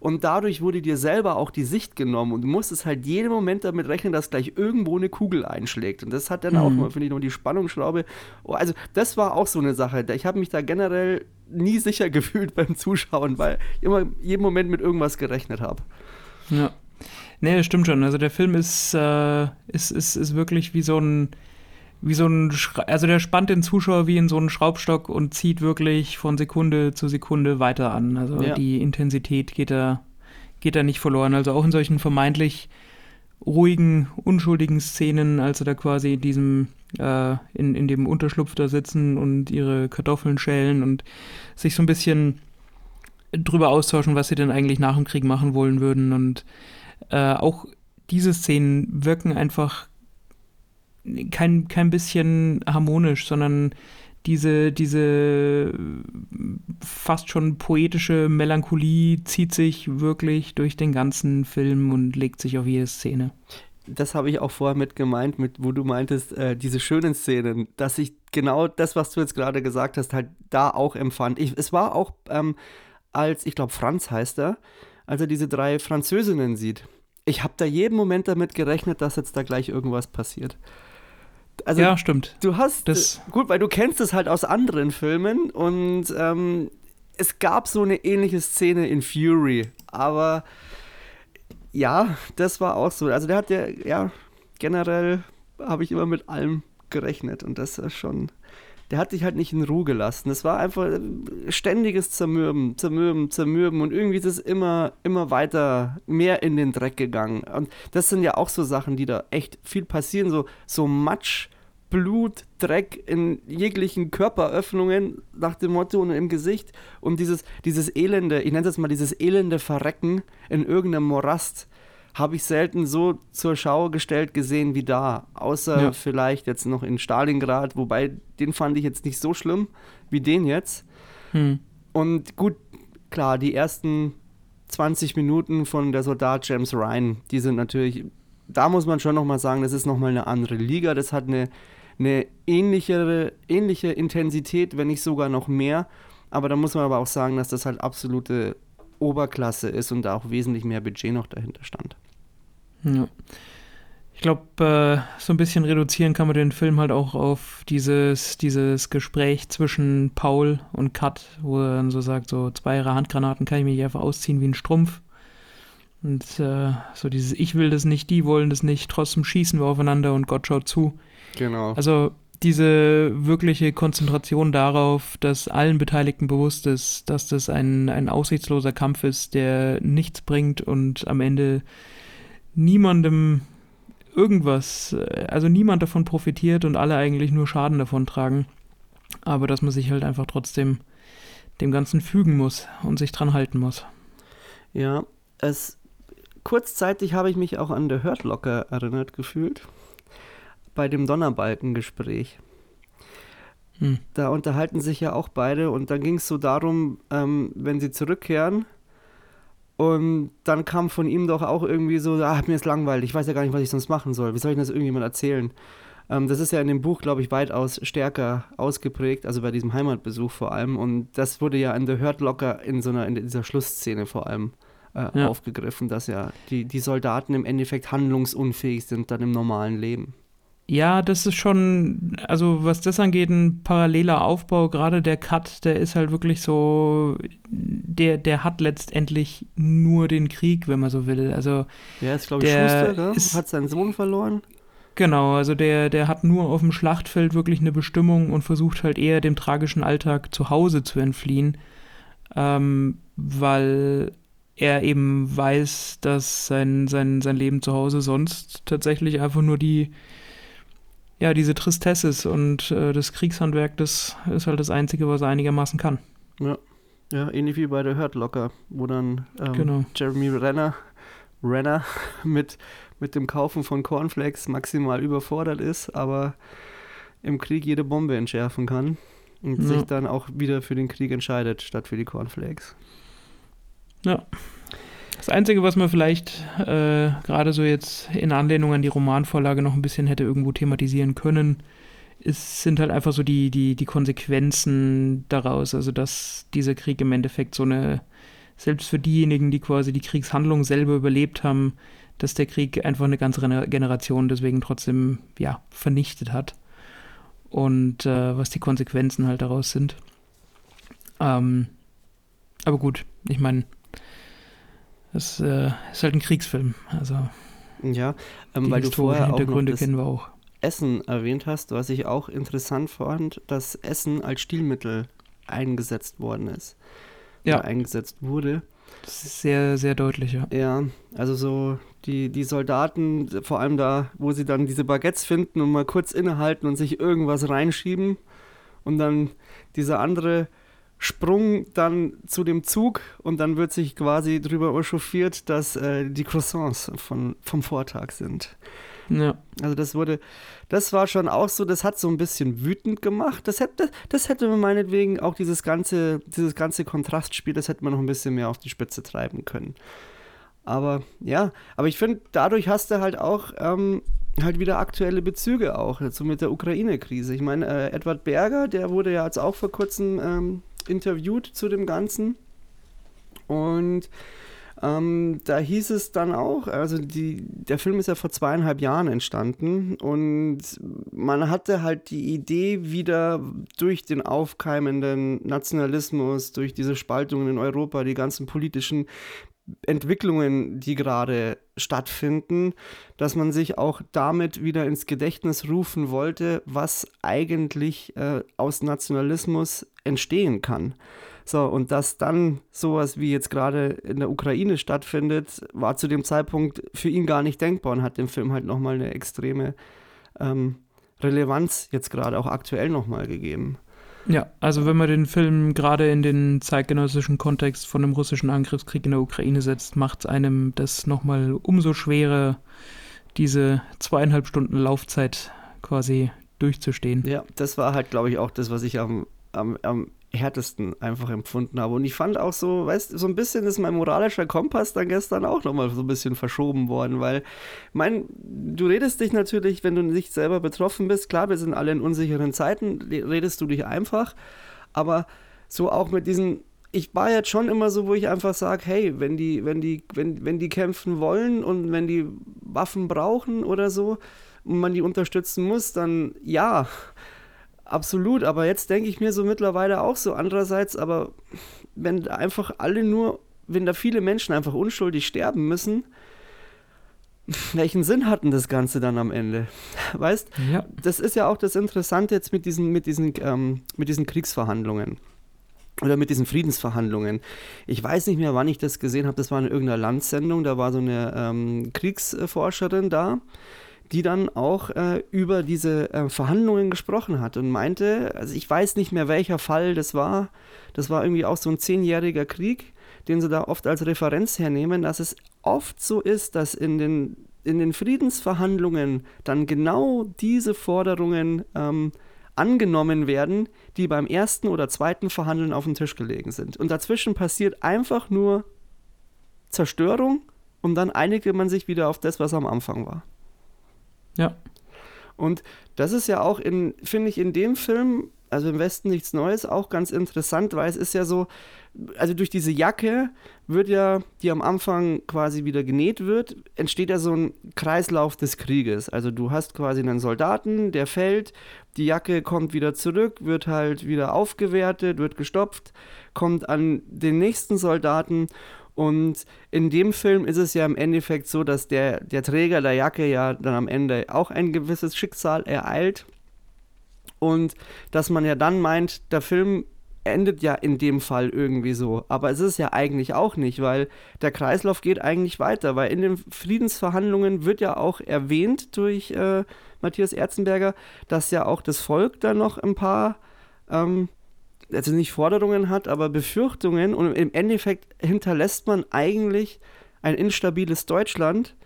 Und dadurch wurde dir selber auch die Sicht genommen und du musstest halt jeden Moment damit rechnen, dass gleich irgendwo eine Kugel einschlägt. Und das hat dann auch Mhm. mal, finde ich, noch die Spannungsschraube. Oh, Also, das war auch so eine Sache. Ich habe mich da generell nie sicher gefühlt beim Zuschauen, weil ich immer jeden Moment mit irgendwas gerechnet habe. Ja. Nee, das stimmt schon. Also der Film ist, äh, ist, ist, ist wirklich wie so ein, wie so ein, Schra also der spannt den Zuschauer wie in so einen Schraubstock und zieht wirklich von Sekunde zu Sekunde weiter an. Also Ja. die Intensität geht da, geht da nicht verloren. Also auch in solchen vermeintlich ruhigen, unschuldigen Szenen, als sie da quasi in diesem, äh, in, in dem Unterschlupf da sitzen und ihre Kartoffeln schälen und sich so ein bisschen drüber austauschen, was sie denn eigentlich nach dem Krieg machen wollen würden. Und äh, auch diese Szenen wirken einfach kein, kein bisschen harmonisch, sondern diese, diese fast schon poetische Melancholie zieht sich wirklich durch den ganzen Film und legt sich auf jede Szene. Das habe ich auch vorher mit gemeint, mit, wo du meintest, äh, diese schönen Szenen, dass ich genau das, was du jetzt gerade gesagt hast, halt da auch empfand. Ich, es war auch, ähm, als, ich glaube, Franz heißt er, als er diese drei Französinnen sieht. Ich habe da jeden Moment damit gerechnet, dass jetzt da gleich irgendwas passiert. Also ja, stimmt. du hast, Das- gut, weil du kennst es halt aus anderen Filmen und ähm, es gab so eine ähnliche Szene in Fury, aber ja, das war auch so. Also der hat ja, ja, generell habe ich immer mit allem gerechnet und das ist schon, der hat sich halt nicht in Ruhe gelassen. Es war einfach äh, ständiges Zermürben, Zermürben, Zermürben und irgendwie ist es immer, immer weiter mehr in den Dreck gegangen. Und das sind ja auch so Sachen, die da echt viel passieren, so, so Matsch, Blut, Dreck in jeglichen Körperöffnungen nach dem Motto und im Gesicht und dieses, dieses elende, ich nenne es jetzt mal dieses elende Verrecken in irgendeinem Morast habe ich selten so zur Schau gestellt gesehen wie da. Außer Ja. vielleicht jetzt noch in Stalingrad, wobei den fand ich jetzt nicht so schlimm wie den jetzt. Hm. Und gut, klar, die ersten 20 Minuten von der Soldat James Ryan, die sind natürlich, da muss man schon nochmal sagen, das ist nochmal eine andere Liga. Das hat eine, eine ähnlichere, ähnliche Intensität, wenn nicht sogar noch mehr. Aber da muss man aber auch sagen, dass das halt absolute Oberklasse ist und da auch wesentlich mehr Budget noch dahinter stand. Ja. Ich glaube, äh, so ein bisschen reduzieren kann man den Film halt auch auf dieses, dieses Gespräch zwischen Paul und Kat, wo er dann so sagt, so zwei ihrer Handgranaten kann ich mich einfach ausziehen wie ein Strumpf. Und äh, so dieses Ich will das nicht, die wollen das nicht, trotzdem schießen wir aufeinander und Gott schaut zu. Genau. Also diese wirkliche Konzentration darauf, dass allen Beteiligten bewusst ist, dass das ein, ein aussichtsloser Kampf ist, der nichts bringt und am Ende niemandem irgendwas, äh, also niemand davon profitiert und alle eigentlich nur Schaden davon tragen. Aber dass man sich halt einfach trotzdem dem Ganzen fügen muss und sich dran halten muss. Ja, es kurzzeitig habe ich mich auch an The Hurt Locker erinnert gefühlt. Bei dem Donnerbalkengespräch. Hm. Da unterhalten sich ja auch beide und dann ging es so darum, ähm, wenn sie zurückkehren. Und dann kam von ihm doch auch irgendwie so, ah, mir ist langweilig, ich weiß ja gar nicht, was ich sonst machen soll. Wie soll ich das irgendjemand erzählen? Ähm, das ist ja in dem Buch, glaube ich, weitaus stärker ausgeprägt, also bei diesem Heimatbesuch vor allem. Und das wurde ja in The Hurt Locker in so einer, in dieser Schlussszene vor allem äh, Ja. aufgegriffen, dass ja die, die Soldaten im Endeffekt handlungsunfähig sind dann im normalen Leben. Ja, das ist schon, also was das angeht, ein paralleler Aufbau. Gerade der Cut, der ist halt wirklich so, der, der hat letztendlich nur den Krieg, wenn man so will. Also Der ist, glaube ich, Der Schuster, gell? ist- hat seinen Sohn verloren. genau, also der, der hat nur auf dem Schlachtfeld wirklich eine Bestimmung und versucht halt eher dem tragischen Alltag zu Hause zu entfliehen, ähm, weil er eben weiß, dass sein, sein, sein Leben zu Hause sonst tatsächlich einfach nur die, ja, diese Tristesse ist und äh, das Kriegshandwerk, das ist halt das Einzige, was er einigermaßen kann. Ja, ähnlich wie bei der Hurt Locker, wo dann ähm, Genau. Jeremy Renner, Renner mit, mit dem Kaufen von Cornflakes maximal überfordert ist, aber im Krieg jede Bombe entschärfen kann und Ja. sich dann auch wieder für den Krieg entscheidet, statt für die Cornflakes. Das Einzige, was man vielleicht äh, gerade so jetzt in Anlehnung an die Romanvorlage noch ein bisschen hätte irgendwo thematisieren können, ist, sind halt einfach so die, die, die Konsequenzen daraus. Also, dass dieser Krieg im Endeffekt so eine, selbst für diejenigen, die quasi die Kriegshandlung selber überlebt haben, dass der Krieg einfach eine ganze Gener- Generation deswegen trotzdem, ja, vernichtet hat. Und äh, was die Konsequenzen halt daraus sind. Ähm, aber gut, ich meine, Das äh, ist halt ein Kriegsfilm. Also Ja, ähm, weil du vorher auch noch Hintergründe das kennen wir auch. Essen erwähnt hast, was ich auch interessant fand, dass Essen als Stilmittel eingesetzt worden ist. Ja. Oder eingesetzt wurde. Das ist sehr, sehr deutlich, ja. Ja, also so die, die Soldaten, vor allem da, wo sie dann diese Baguettes finden und mal kurz innehalten und sich irgendwas reinschieben und dann dieser andere Sprung dann zu dem Zug und dann wird sich quasi drüber echauffiert, dass äh, die Croissants von, vom Vortag sind. Ja, Also das wurde, das war schon auch so, das hat so ein bisschen wütend gemacht. Das hätte, das hätte man meinetwegen auch dieses ganze, dieses ganze Kontrastspiel, das hätte man noch ein bisschen mehr auf die Spitze treiben können. Aber ja, aber ich finde, dadurch hast du halt auch ähm, halt wieder aktuelle Bezüge auch, so mit der Ukraine-Krise. Ich meine, äh, Edward Berger, der wurde ja jetzt auch vor kurzem ähm, interviewt zu dem Ganzen. Und ähm, da hieß es dann auch, also die, der Film ist ja vor zweieinhalb Jahren entstanden und man hatte halt die Idee wieder durch den aufkeimenden Nationalismus, durch diese Spaltungen in Europa, die ganzen politischen Entwicklungen, die gerade stattfinden, dass man sich auch damit wieder ins Gedächtnis rufen wollte, was eigentlich äh, aus Nationalismus entstehen kann. So, und dass dann sowas wie jetzt gerade in der Ukraine stattfindet, war zu dem Zeitpunkt für ihn gar nicht denkbar und hat dem Film halt nochmal eine extreme ähm, Relevanz jetzt gerade auch aktuell nochmal gegeben. Ja, also wenn man den Film gerade in den zeitgenössischen Kontext von dem russischen Angriffskrieg in der Ukraine setzt, macht einem das nochmal umso schwerer, diese zweieinhalb Stunden Laufzeit quasi durchzustehen. Ja, das war halt, glaube ich, auch das, was ich am, am, am härtesten einfach empfunden habe. Und ich fand auch so, weißt so ein bisschen ist mein moralischer Kompass dann gestern auch nochmal so ein bisschen verschoben worden, weil, mein, du redest dich natürlich, wenn du nicht selber betroffen bist, klar, wir sind alle in unsicheren Zeiten, redest du dich einfach, aber so auch mit diesen ich war jetzt schon immer so, wo ich einfach sage, hey, wenn die, wenn die, wenn, wenn die kämpfen wollen und wenn die Waffen brauchen oder so und man die unterstützen muss, dann ja, absolut. Aber jetzt denke ich mir so mittlerweile auch so. Andererseits, aber wenn einfach alle nur, wenn da viele Menschen einfach unschuldig sterben müssen, welchen Sinn hatten das Ganze dann am Ende? Weißt, Ja, das ist ja auch das Interessante jetzt mit diesen, mit diesen, ähm, mit diesen Kriegsverhandlungen oder mit diesen Friedensverhandlungen. Ich weiß nicht mehr, wann ich das gesehen habe. Das war in irgendeiner Landsendung. Da war so eine ähm, Kriegsforscherin da, die dann auch äh, über diese äh, Verhandlungen gesprochen hat und meinte, also ich weiß nicht mehr, welcher Fall das war. Das war irgendwie auch so ein zehnjähriger Krieg, den sie da oft als Referenz hernehmen, dass es oft so ist, dass in den, in den Friedensverhandlungen dann genau diese Forderungen ähm, angenommen werden, die beim ersten oder zweiten Verhandeln auf dem Tisch gelegen sind. Und dazwischen passiert einfach nur Zerstörung und dann einigte man sich wieder auf das, was am Anfang war. Ja, Und das ist ja auch in, finde ich, in dem Film, also im Westen nichts Neues, auch ganz interessant, weil es ist ja so, also durch diese Jacke wird ja, die am Anfang quasi wieder genäht wird, entsteht ja so ein Kreislauf des Krieges. Also du hast quasi einen Soldaten, der fällt, die Jacke kommt wieder zurück, wird halt wieder aufgewertet, wird gestopft, kommt an den nächsten Soldaten und in dem Film ist es ja im Endeffekt so, dass der, der Träger der Jacke ja dann am Ende auch ein gewisses Schicksal ereilt. Und dass man ja dann meint, der Film endet ja in dem Fall irgendwie so. Aber es ist ja eigentlich auch nicht, weil der Kreislauf geht eigentlich weiter, weil in den Friedensverhandlungen wird ja auch erwähnt durch äh, Matthias Erzenberger, dass ja auch das Volk da noch ein paar ähm, also nicht Forderungen hat, aber Befürchtungen und im Endeffekt hinterlässt man eigentlich ein instabiles Deutschland,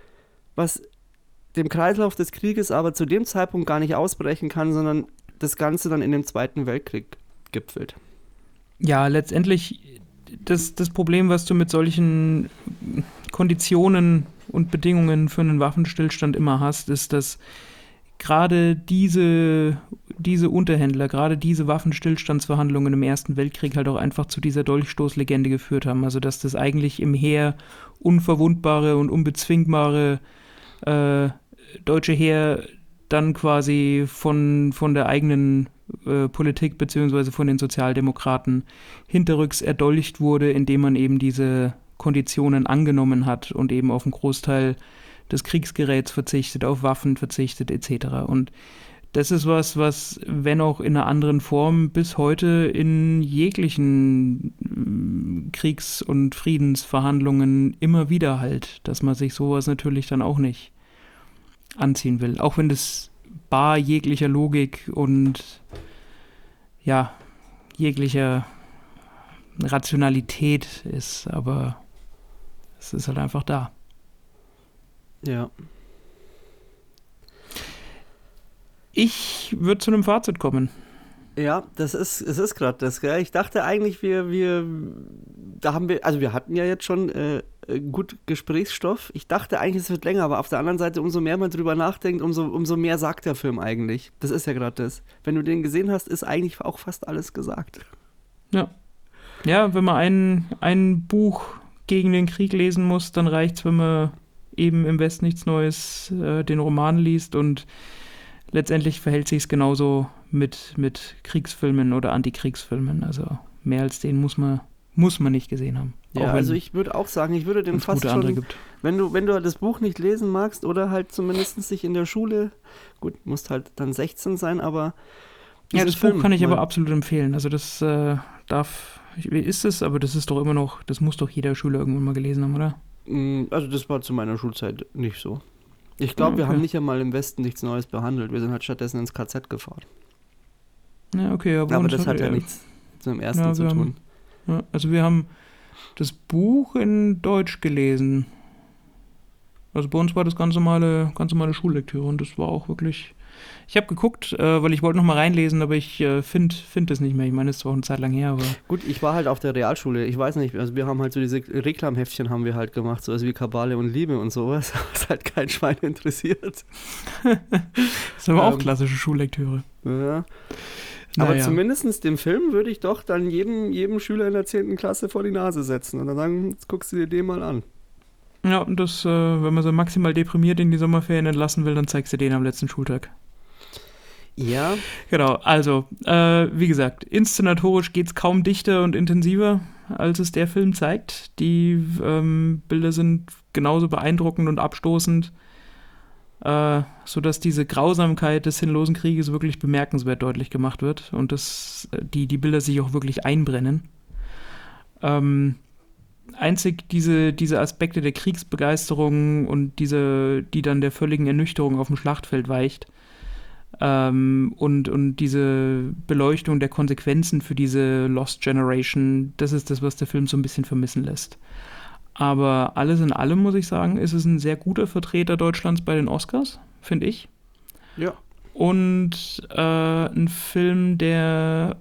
was dem Kreislauf des Krieges aber zu dem Zeitpunkt gar nicht ausbrechen kann, sondern das Ganze dann in dem Zweiten Weltkrieg gipfelt. ja, letztendlich das, das Problem, was du mit solchen Konditionen und Bedingungen für einen Waffenstillstand immer hast, ist, dass gerade diese, diese Unterhändler, gerade diese Waffenstillstandsverhandlungen im Ersten Weltkrieg halt auch einfach zu dieser Dolchstoßlegende geführt haben. Also dass das eigentlich im Heer unverwundbare und unbezwingbare äh, deutsche Heer dann quasi von, von der eigenen äh, Politik beziehungsweise von den Sozialdemokraten hinterrücks erdolcht wurde, indem man eben diese Konditionen angenommen hat und eben auf einen Großteil des Kriegsgeräts verzichtet, auf Waffen verzichtet etc. Und das ist was, was, wenn auch in einer anderen Form, bis heute in jeglichen mm, Kriegs- und Friedensverhandlungen immer wieder halt, dass man sich sowas natürlich dann auch nicht anziehen will. Auch wenn das bar jeglicher Logik und ja, jeglicher Rationalität ist, aber es ist halt einfach da. Ja. Ich würde zu einem Fazit kommen. Ja, das ist, es ist gerade das, gell? Ich dachte eigentlich, wir, wir, da haben wir, also wir hatten ja jetzt schon äh, gut Gesprächsstoff. Ich dachte eigentlich, es wird länger, aber auf der anderen Seite, umso mehr man drüber nachdenkt, umso, umso mehr sagt der Film eigentlich. Das ist ja gerade das. Wenn du den gesehen hast, ist eigentlich auch fast alles gesagt. Ja. Ja, wenn man ein, ein Buch gegen den Krieg lesen muss, dann reicht es, wenn man eben im Westen nichts Neues äh, den Roman liest und letztendlich verhält sich es genauso mit, mit Kriegsfilmen oder Antikriegsfilmen. Also mehr als den muss man, muss man nicht gesehen haben. Ja, also ich würde auch sagen, ich würde den fast schon, gibt. wenn du, wenn du das Buch nicht lesen magst oder halt zumindest sich in der Schule, gut, musst halt dann 16 sein, aber ja, das Film Buch kann ich aber absolut empfehlen. Also das äh, darf, wie ist es, aber das ist doch immer noch, das muss doch jeder Schüler irgendwann mal gelesen haben, oder? Mm, also das war zu meiner Schulzeit nicht so. Ich glaube, okay. wir haben nicht einmal im Westen nichts Neues behandelt. Wir sind halt stattdessen ins KZ gefahren. Ja, okay. Aber, aber das hat ja nichts zum ersten ja, zu tun. Haben, also wir haben das Buch in Deutsch gelesen. Also bei uns war das ganz normale, ganz normale Schullektüre und das war auch wirklich ich habe geguckt, äh, weil ich wollte noch mal reinlesen, aber ich äh, finde find es nicht mehr. Ich meine, es ist zwar eine Zeit lang her, aber. Gut, ich war halt auf der Realschule. Ich weiß nicht, also wir haben halt so diese Reklamheftchen haben wir halt gemacht, sowas wie Kabale und Liebe und sowas, was halt kein Schwein interessiert. das ist aber ähm, auch klassische Schullektüre. Ja. Aber naja. zumindest den Film würde ich doch dann jedem, jedem Schüler in der 10. Klasse vor die Nase setzen und dann sagen, jetzt guckst du dir den mal an. Ja, und das, äh, wenn man so maximal deprimiert in die Sommerferien entlassen will, dann zeigst du den am letzten Schultag. Ja. Genau, also, äh, wie gesagt, inszenatorisch geht es kaum dichter und intensiver, als es der Film zeigt. Die ähm, Bilder sind genauso beeindruckend und abstoßend, äh, sodass diese Grausamkeit des sinnlosen Krieges wirklich bemerkenswert deutlich gemacht wird und dass äh, die, die Bilder sich auch wirklich einbrennen. Ähm, einzig diese, diese Aspekte der Kriegsbegeisterung und diese, die dann der völligen Ernüchterung auf dem Schlachtfeld weicht, ähm, und, und diese Beleuchtung der Konsequenzen für diese Lost Generation, das ist das, was der Film so ein bisschen vermissen lässt. Aber alles in allem muss ich sagen, ist es ein sehr guter Vertreter Deutschlands bei den Oscars, finde ich. Ja. Und äh, ein Film, der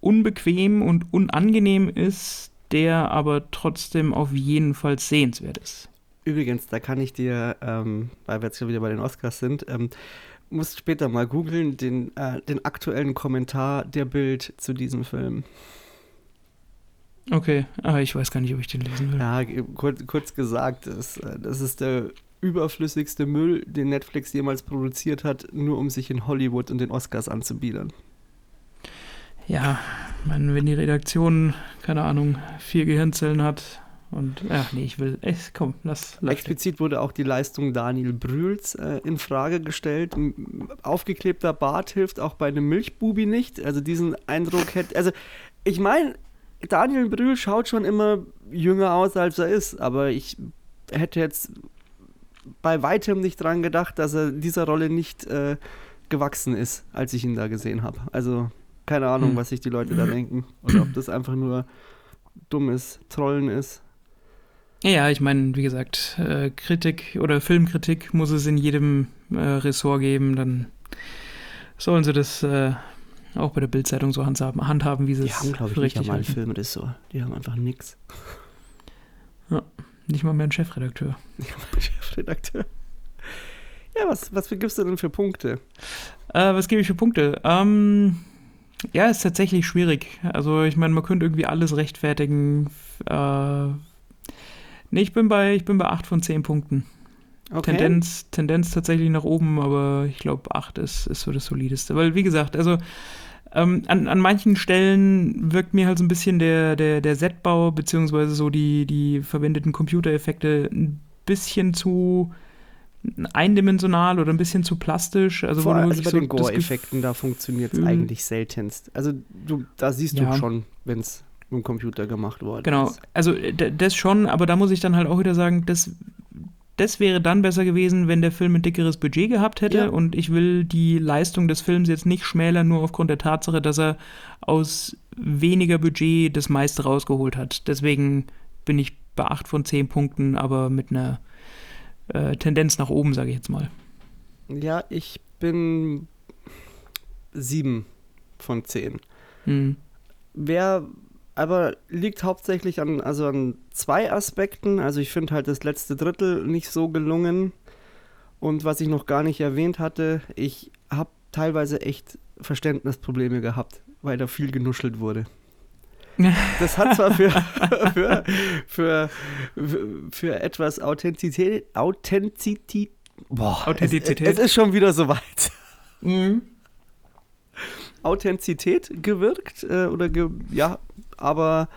unbequem und unangenehm ist, der aber trotzdem auf jeden Fall sehenswert ist. Übrigens, da kann ich dir, ähm, weil wir jetzt schon wieder bei den Oscars sind, ähm, musst später mal googeln, den, äh, den aktuellen Kommentar der Bild zu diesem Film. Okay, aber ich weiß gar nicht, ob ich den lesen will. Ja, kurz, kurz gesagt, das, äh, das ist der überflüssigste Müll, den Netflix jemals produziert hat, nur um sich in Hollywood und den Oscars anzubiedern. Ja, meine, wenn die Redaktion, keine Ahnung, vier Gehirnzellen hat, und ach nee, ich will, echt, komm, lass, lass Explizit wurde auch die Leistung Daniel Brühls äh, in Frage gestellt. Aufgeklebter Bart hilft auch bei einem Milchbubi nicht. Also diesen Eindruck hätte, also ich meine, Daniel Brühl schaut schon immer jünger aus, als er ist, aber ich hätte jetzt bei weitem nicht dran gedacht, dass er dieser Rolle nicht äh, gewachsen ist, als ich ihn da gesehen habe. Also keine Ahnung, hm. was sich die Leute da denken oder ob das einfach nur dummes Trollen ist. Ja, ich meine, wie gesagt, äh, Kritik oder Filmkritik muss es in jedem äh, Ressort geben, dann sollen sie das äh, auch bei der Bildzeitung so handhaben, handhaben wie sie es Die haben, glaube ich, nicht einmal einen Filmressort. Die haben einfach nichts. Ja, nicht mal mehr einen Chefredakteur. Nicht mal einen Chefredakteur. Ja, was, was gibst du denn für Punkte? Äh, was gebe ich für Punkte? Ähm, ja, ist tatsächlich schwierig. Also ich meine, man könnte irgendwie alles rechtfertigen. Äh, Nee, ich bin bei, ich bin bei 8 von 10 Punkten. Okay. Tendenz, Tendenz tatsächlich nach oben, aber ich glaube 8 ist, ist so das Solideste. Weil, wie gesagt, also Ähm, an, an manchen Stellen wirkt mir halt so ein bisschen der, der, der Setbau, beziehungsweise so die, die verwendeten Computereffekte ein bisschen zu eindimensional oder ein bisschen zu plastisch. Also, Vor also bei so den Gore-Effekten, da funktioniert es eigentlich seltenst. Also du, da siehst Ja. du schon, wenn es mit dem Computer gemacht worden Genau, ist. also d- das schon, aber da muss ich dann halt auch wieder sagen, das, das wäre dann besser gewesen, wenn der Film ein dickeres Budget gehabt hätte Ja. und ich will die Leistung des Films jetzt nicht schmälern, nur aufgrund der Tatsache, dass er aus weniger Budget das meiste rausgeholt hat. Deswegen bin ich bei 8 von 10 Punkten, aber mit einer äh, Tendenz nach oben, sage ich jetzt mal. Ja, ich bin sieben von zehn. Hm. Wer aber liegt hauptsächlich an, also an zwei Aspekten. Also ich finde halt das letzte Drittel nicht so gelungen. Und was ich noch gar nicht erwähnt hatte, ich habe teilweise echt Verständnisprobleme gehabt, weil da viel genuschelt wurde. Das hat zwar für, für, für, für etwas Authentizität, Authentizität, boah, Authentizität. Es, es ist schon wieder soweit. Mhm. Authentizität gewirkt äh, oder ge ja, aber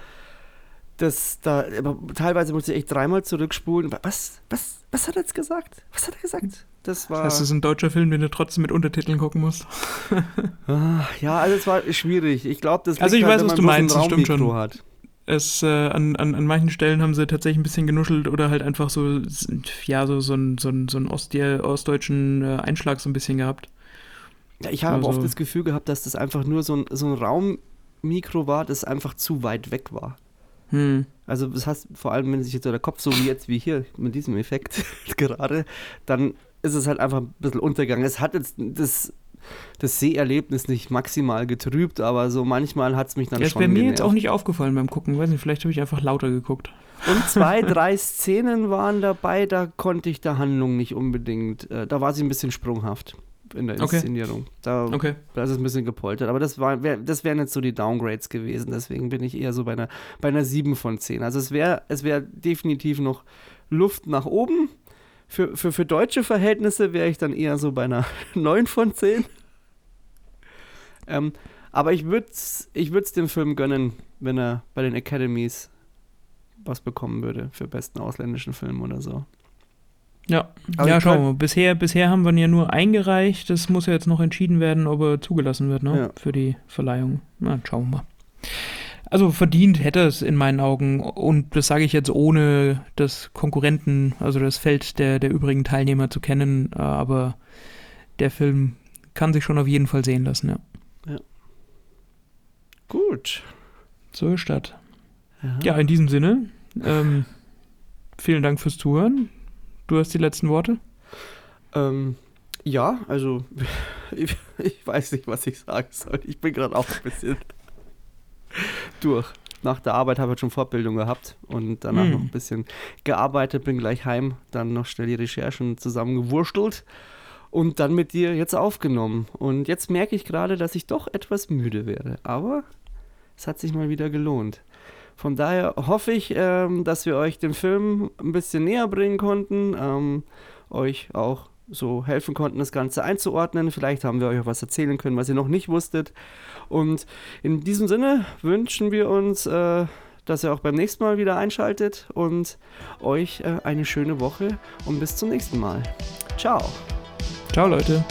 das da teilweise musste ich echt dreimal zurückspulen. Was was was hat er jetzt gesagt? Was hat er gesagt? Das war Das heißt, es ist ein deutscher Film, den du trotzdem mit Untertiteln gucken musst. ah, ja, also es war schwierig. Ich glaube, das Also ich halt, weiß, wenn was du meinst, das stimmt schon. Hat. Es, äh, an, an, an manchen Stellen haben sie tatsächlich ein bisschen genuschelt oder halt einfach so, ja, so, so, ein, so, ein, so einen Ost ostdeutschen äh, Einschlag so ein bisschen gehabt. Ja, ich habe Also- oft das Gefühl gehabt, dass das einfach nur so ein, so ein Raummikro war, das einfach zu weit weg war. Hm. Also das heißt, vor allem wenn sich jetzt der Kopf so wie jetzt, wie hier, mit diesem Effekt gerade, dann ist es halt einfach ein bisschen untergegangen. Es hat jetzt das, das Seherlebnis nicht maximal getrübt, aber so manchmal hat es mich dann Ja, es schon wäre mir genervt. jetzt auch nicht aufgefallen beim Gucken. Weiß nicht, vielleicht habe ich einfach lauter geguckt. Und zwei, drei Szenen waren dabei, da konnte ich der Handlung nicht unbedingt, äh, da war sie ein bisschen sprunghaft in der Okay. Inszenierung. Da, Okay. da ist es ein bisschen gepoltert. Aber das, war, wär, das wären jetzt so die Downgrades gewesen. Deswegen bin ich eher so bei einer, bei einer 7 von 10. Also es wäre es wär definitiv noch Luft nach oben. Für, für, für deutsche Verhältnisse wäre ich dann eher so bei einer 9 von 10. Ähm, aber ich würde es ich würd's dem Film gönnen, wenn er bei den Academies was bekommen würde für besten ausländischen Film oder so. Ja, Aber ja schauen wir mal. Bisher, bisher haben wir ihn ja nur eingereicht. Das muss ja jetzt noch entschieden werden, ob er zugelassen wird, ne? Ja. Für die Verleihung. Na, schauen wir mal. Also verdient hätte es in meinen Augen. Und das sage ich jetzt ohne das Konkurrenten, also das Feld der, der übrigen Teilnehmer zu kennen. Aber der Film kann sich schon auf jeden Fall sehen lassen, ja. Gut. So ist das. Ja, in diesem Sinne, ähm, vielen Dank fürs Zuhören. Du hast die letzten Worte. Ähm, ja, also ich, ich weiß nicht, was ich sagen soll. Ich bin gerade auch ein bisschen durch. Nach der Arbeit habe ich schon Fortbildung gehabt und danach Hm. noch ein bisschen gearbeitet, bin gleich heim, dann noch schnell die Recherchen zusammengewurstelt und dann mit dir jetzt aufgenommen. Und jetzt merke ich gerade, dass ich doch etwas müde wäre. Aber es hat sich mal wieder gelohnt. Von daher hoffe ich, ähm, dass wir euch den Film ein bisschen näher bringen konnten, ähm, euch auch so helfen konnten, das Ganze einzuordnen. Vielleicht haben wir euch auch was erzählen können, was ihr noch nicht wusstet. Und in diesem Sinne wünschen wir uns, äh, dass ihr auch beim nächsten Mal wieder einschaltet und euch äh, eine schöne Woche und bis zum nächsten Mal. Ciao. Ciao, Leute.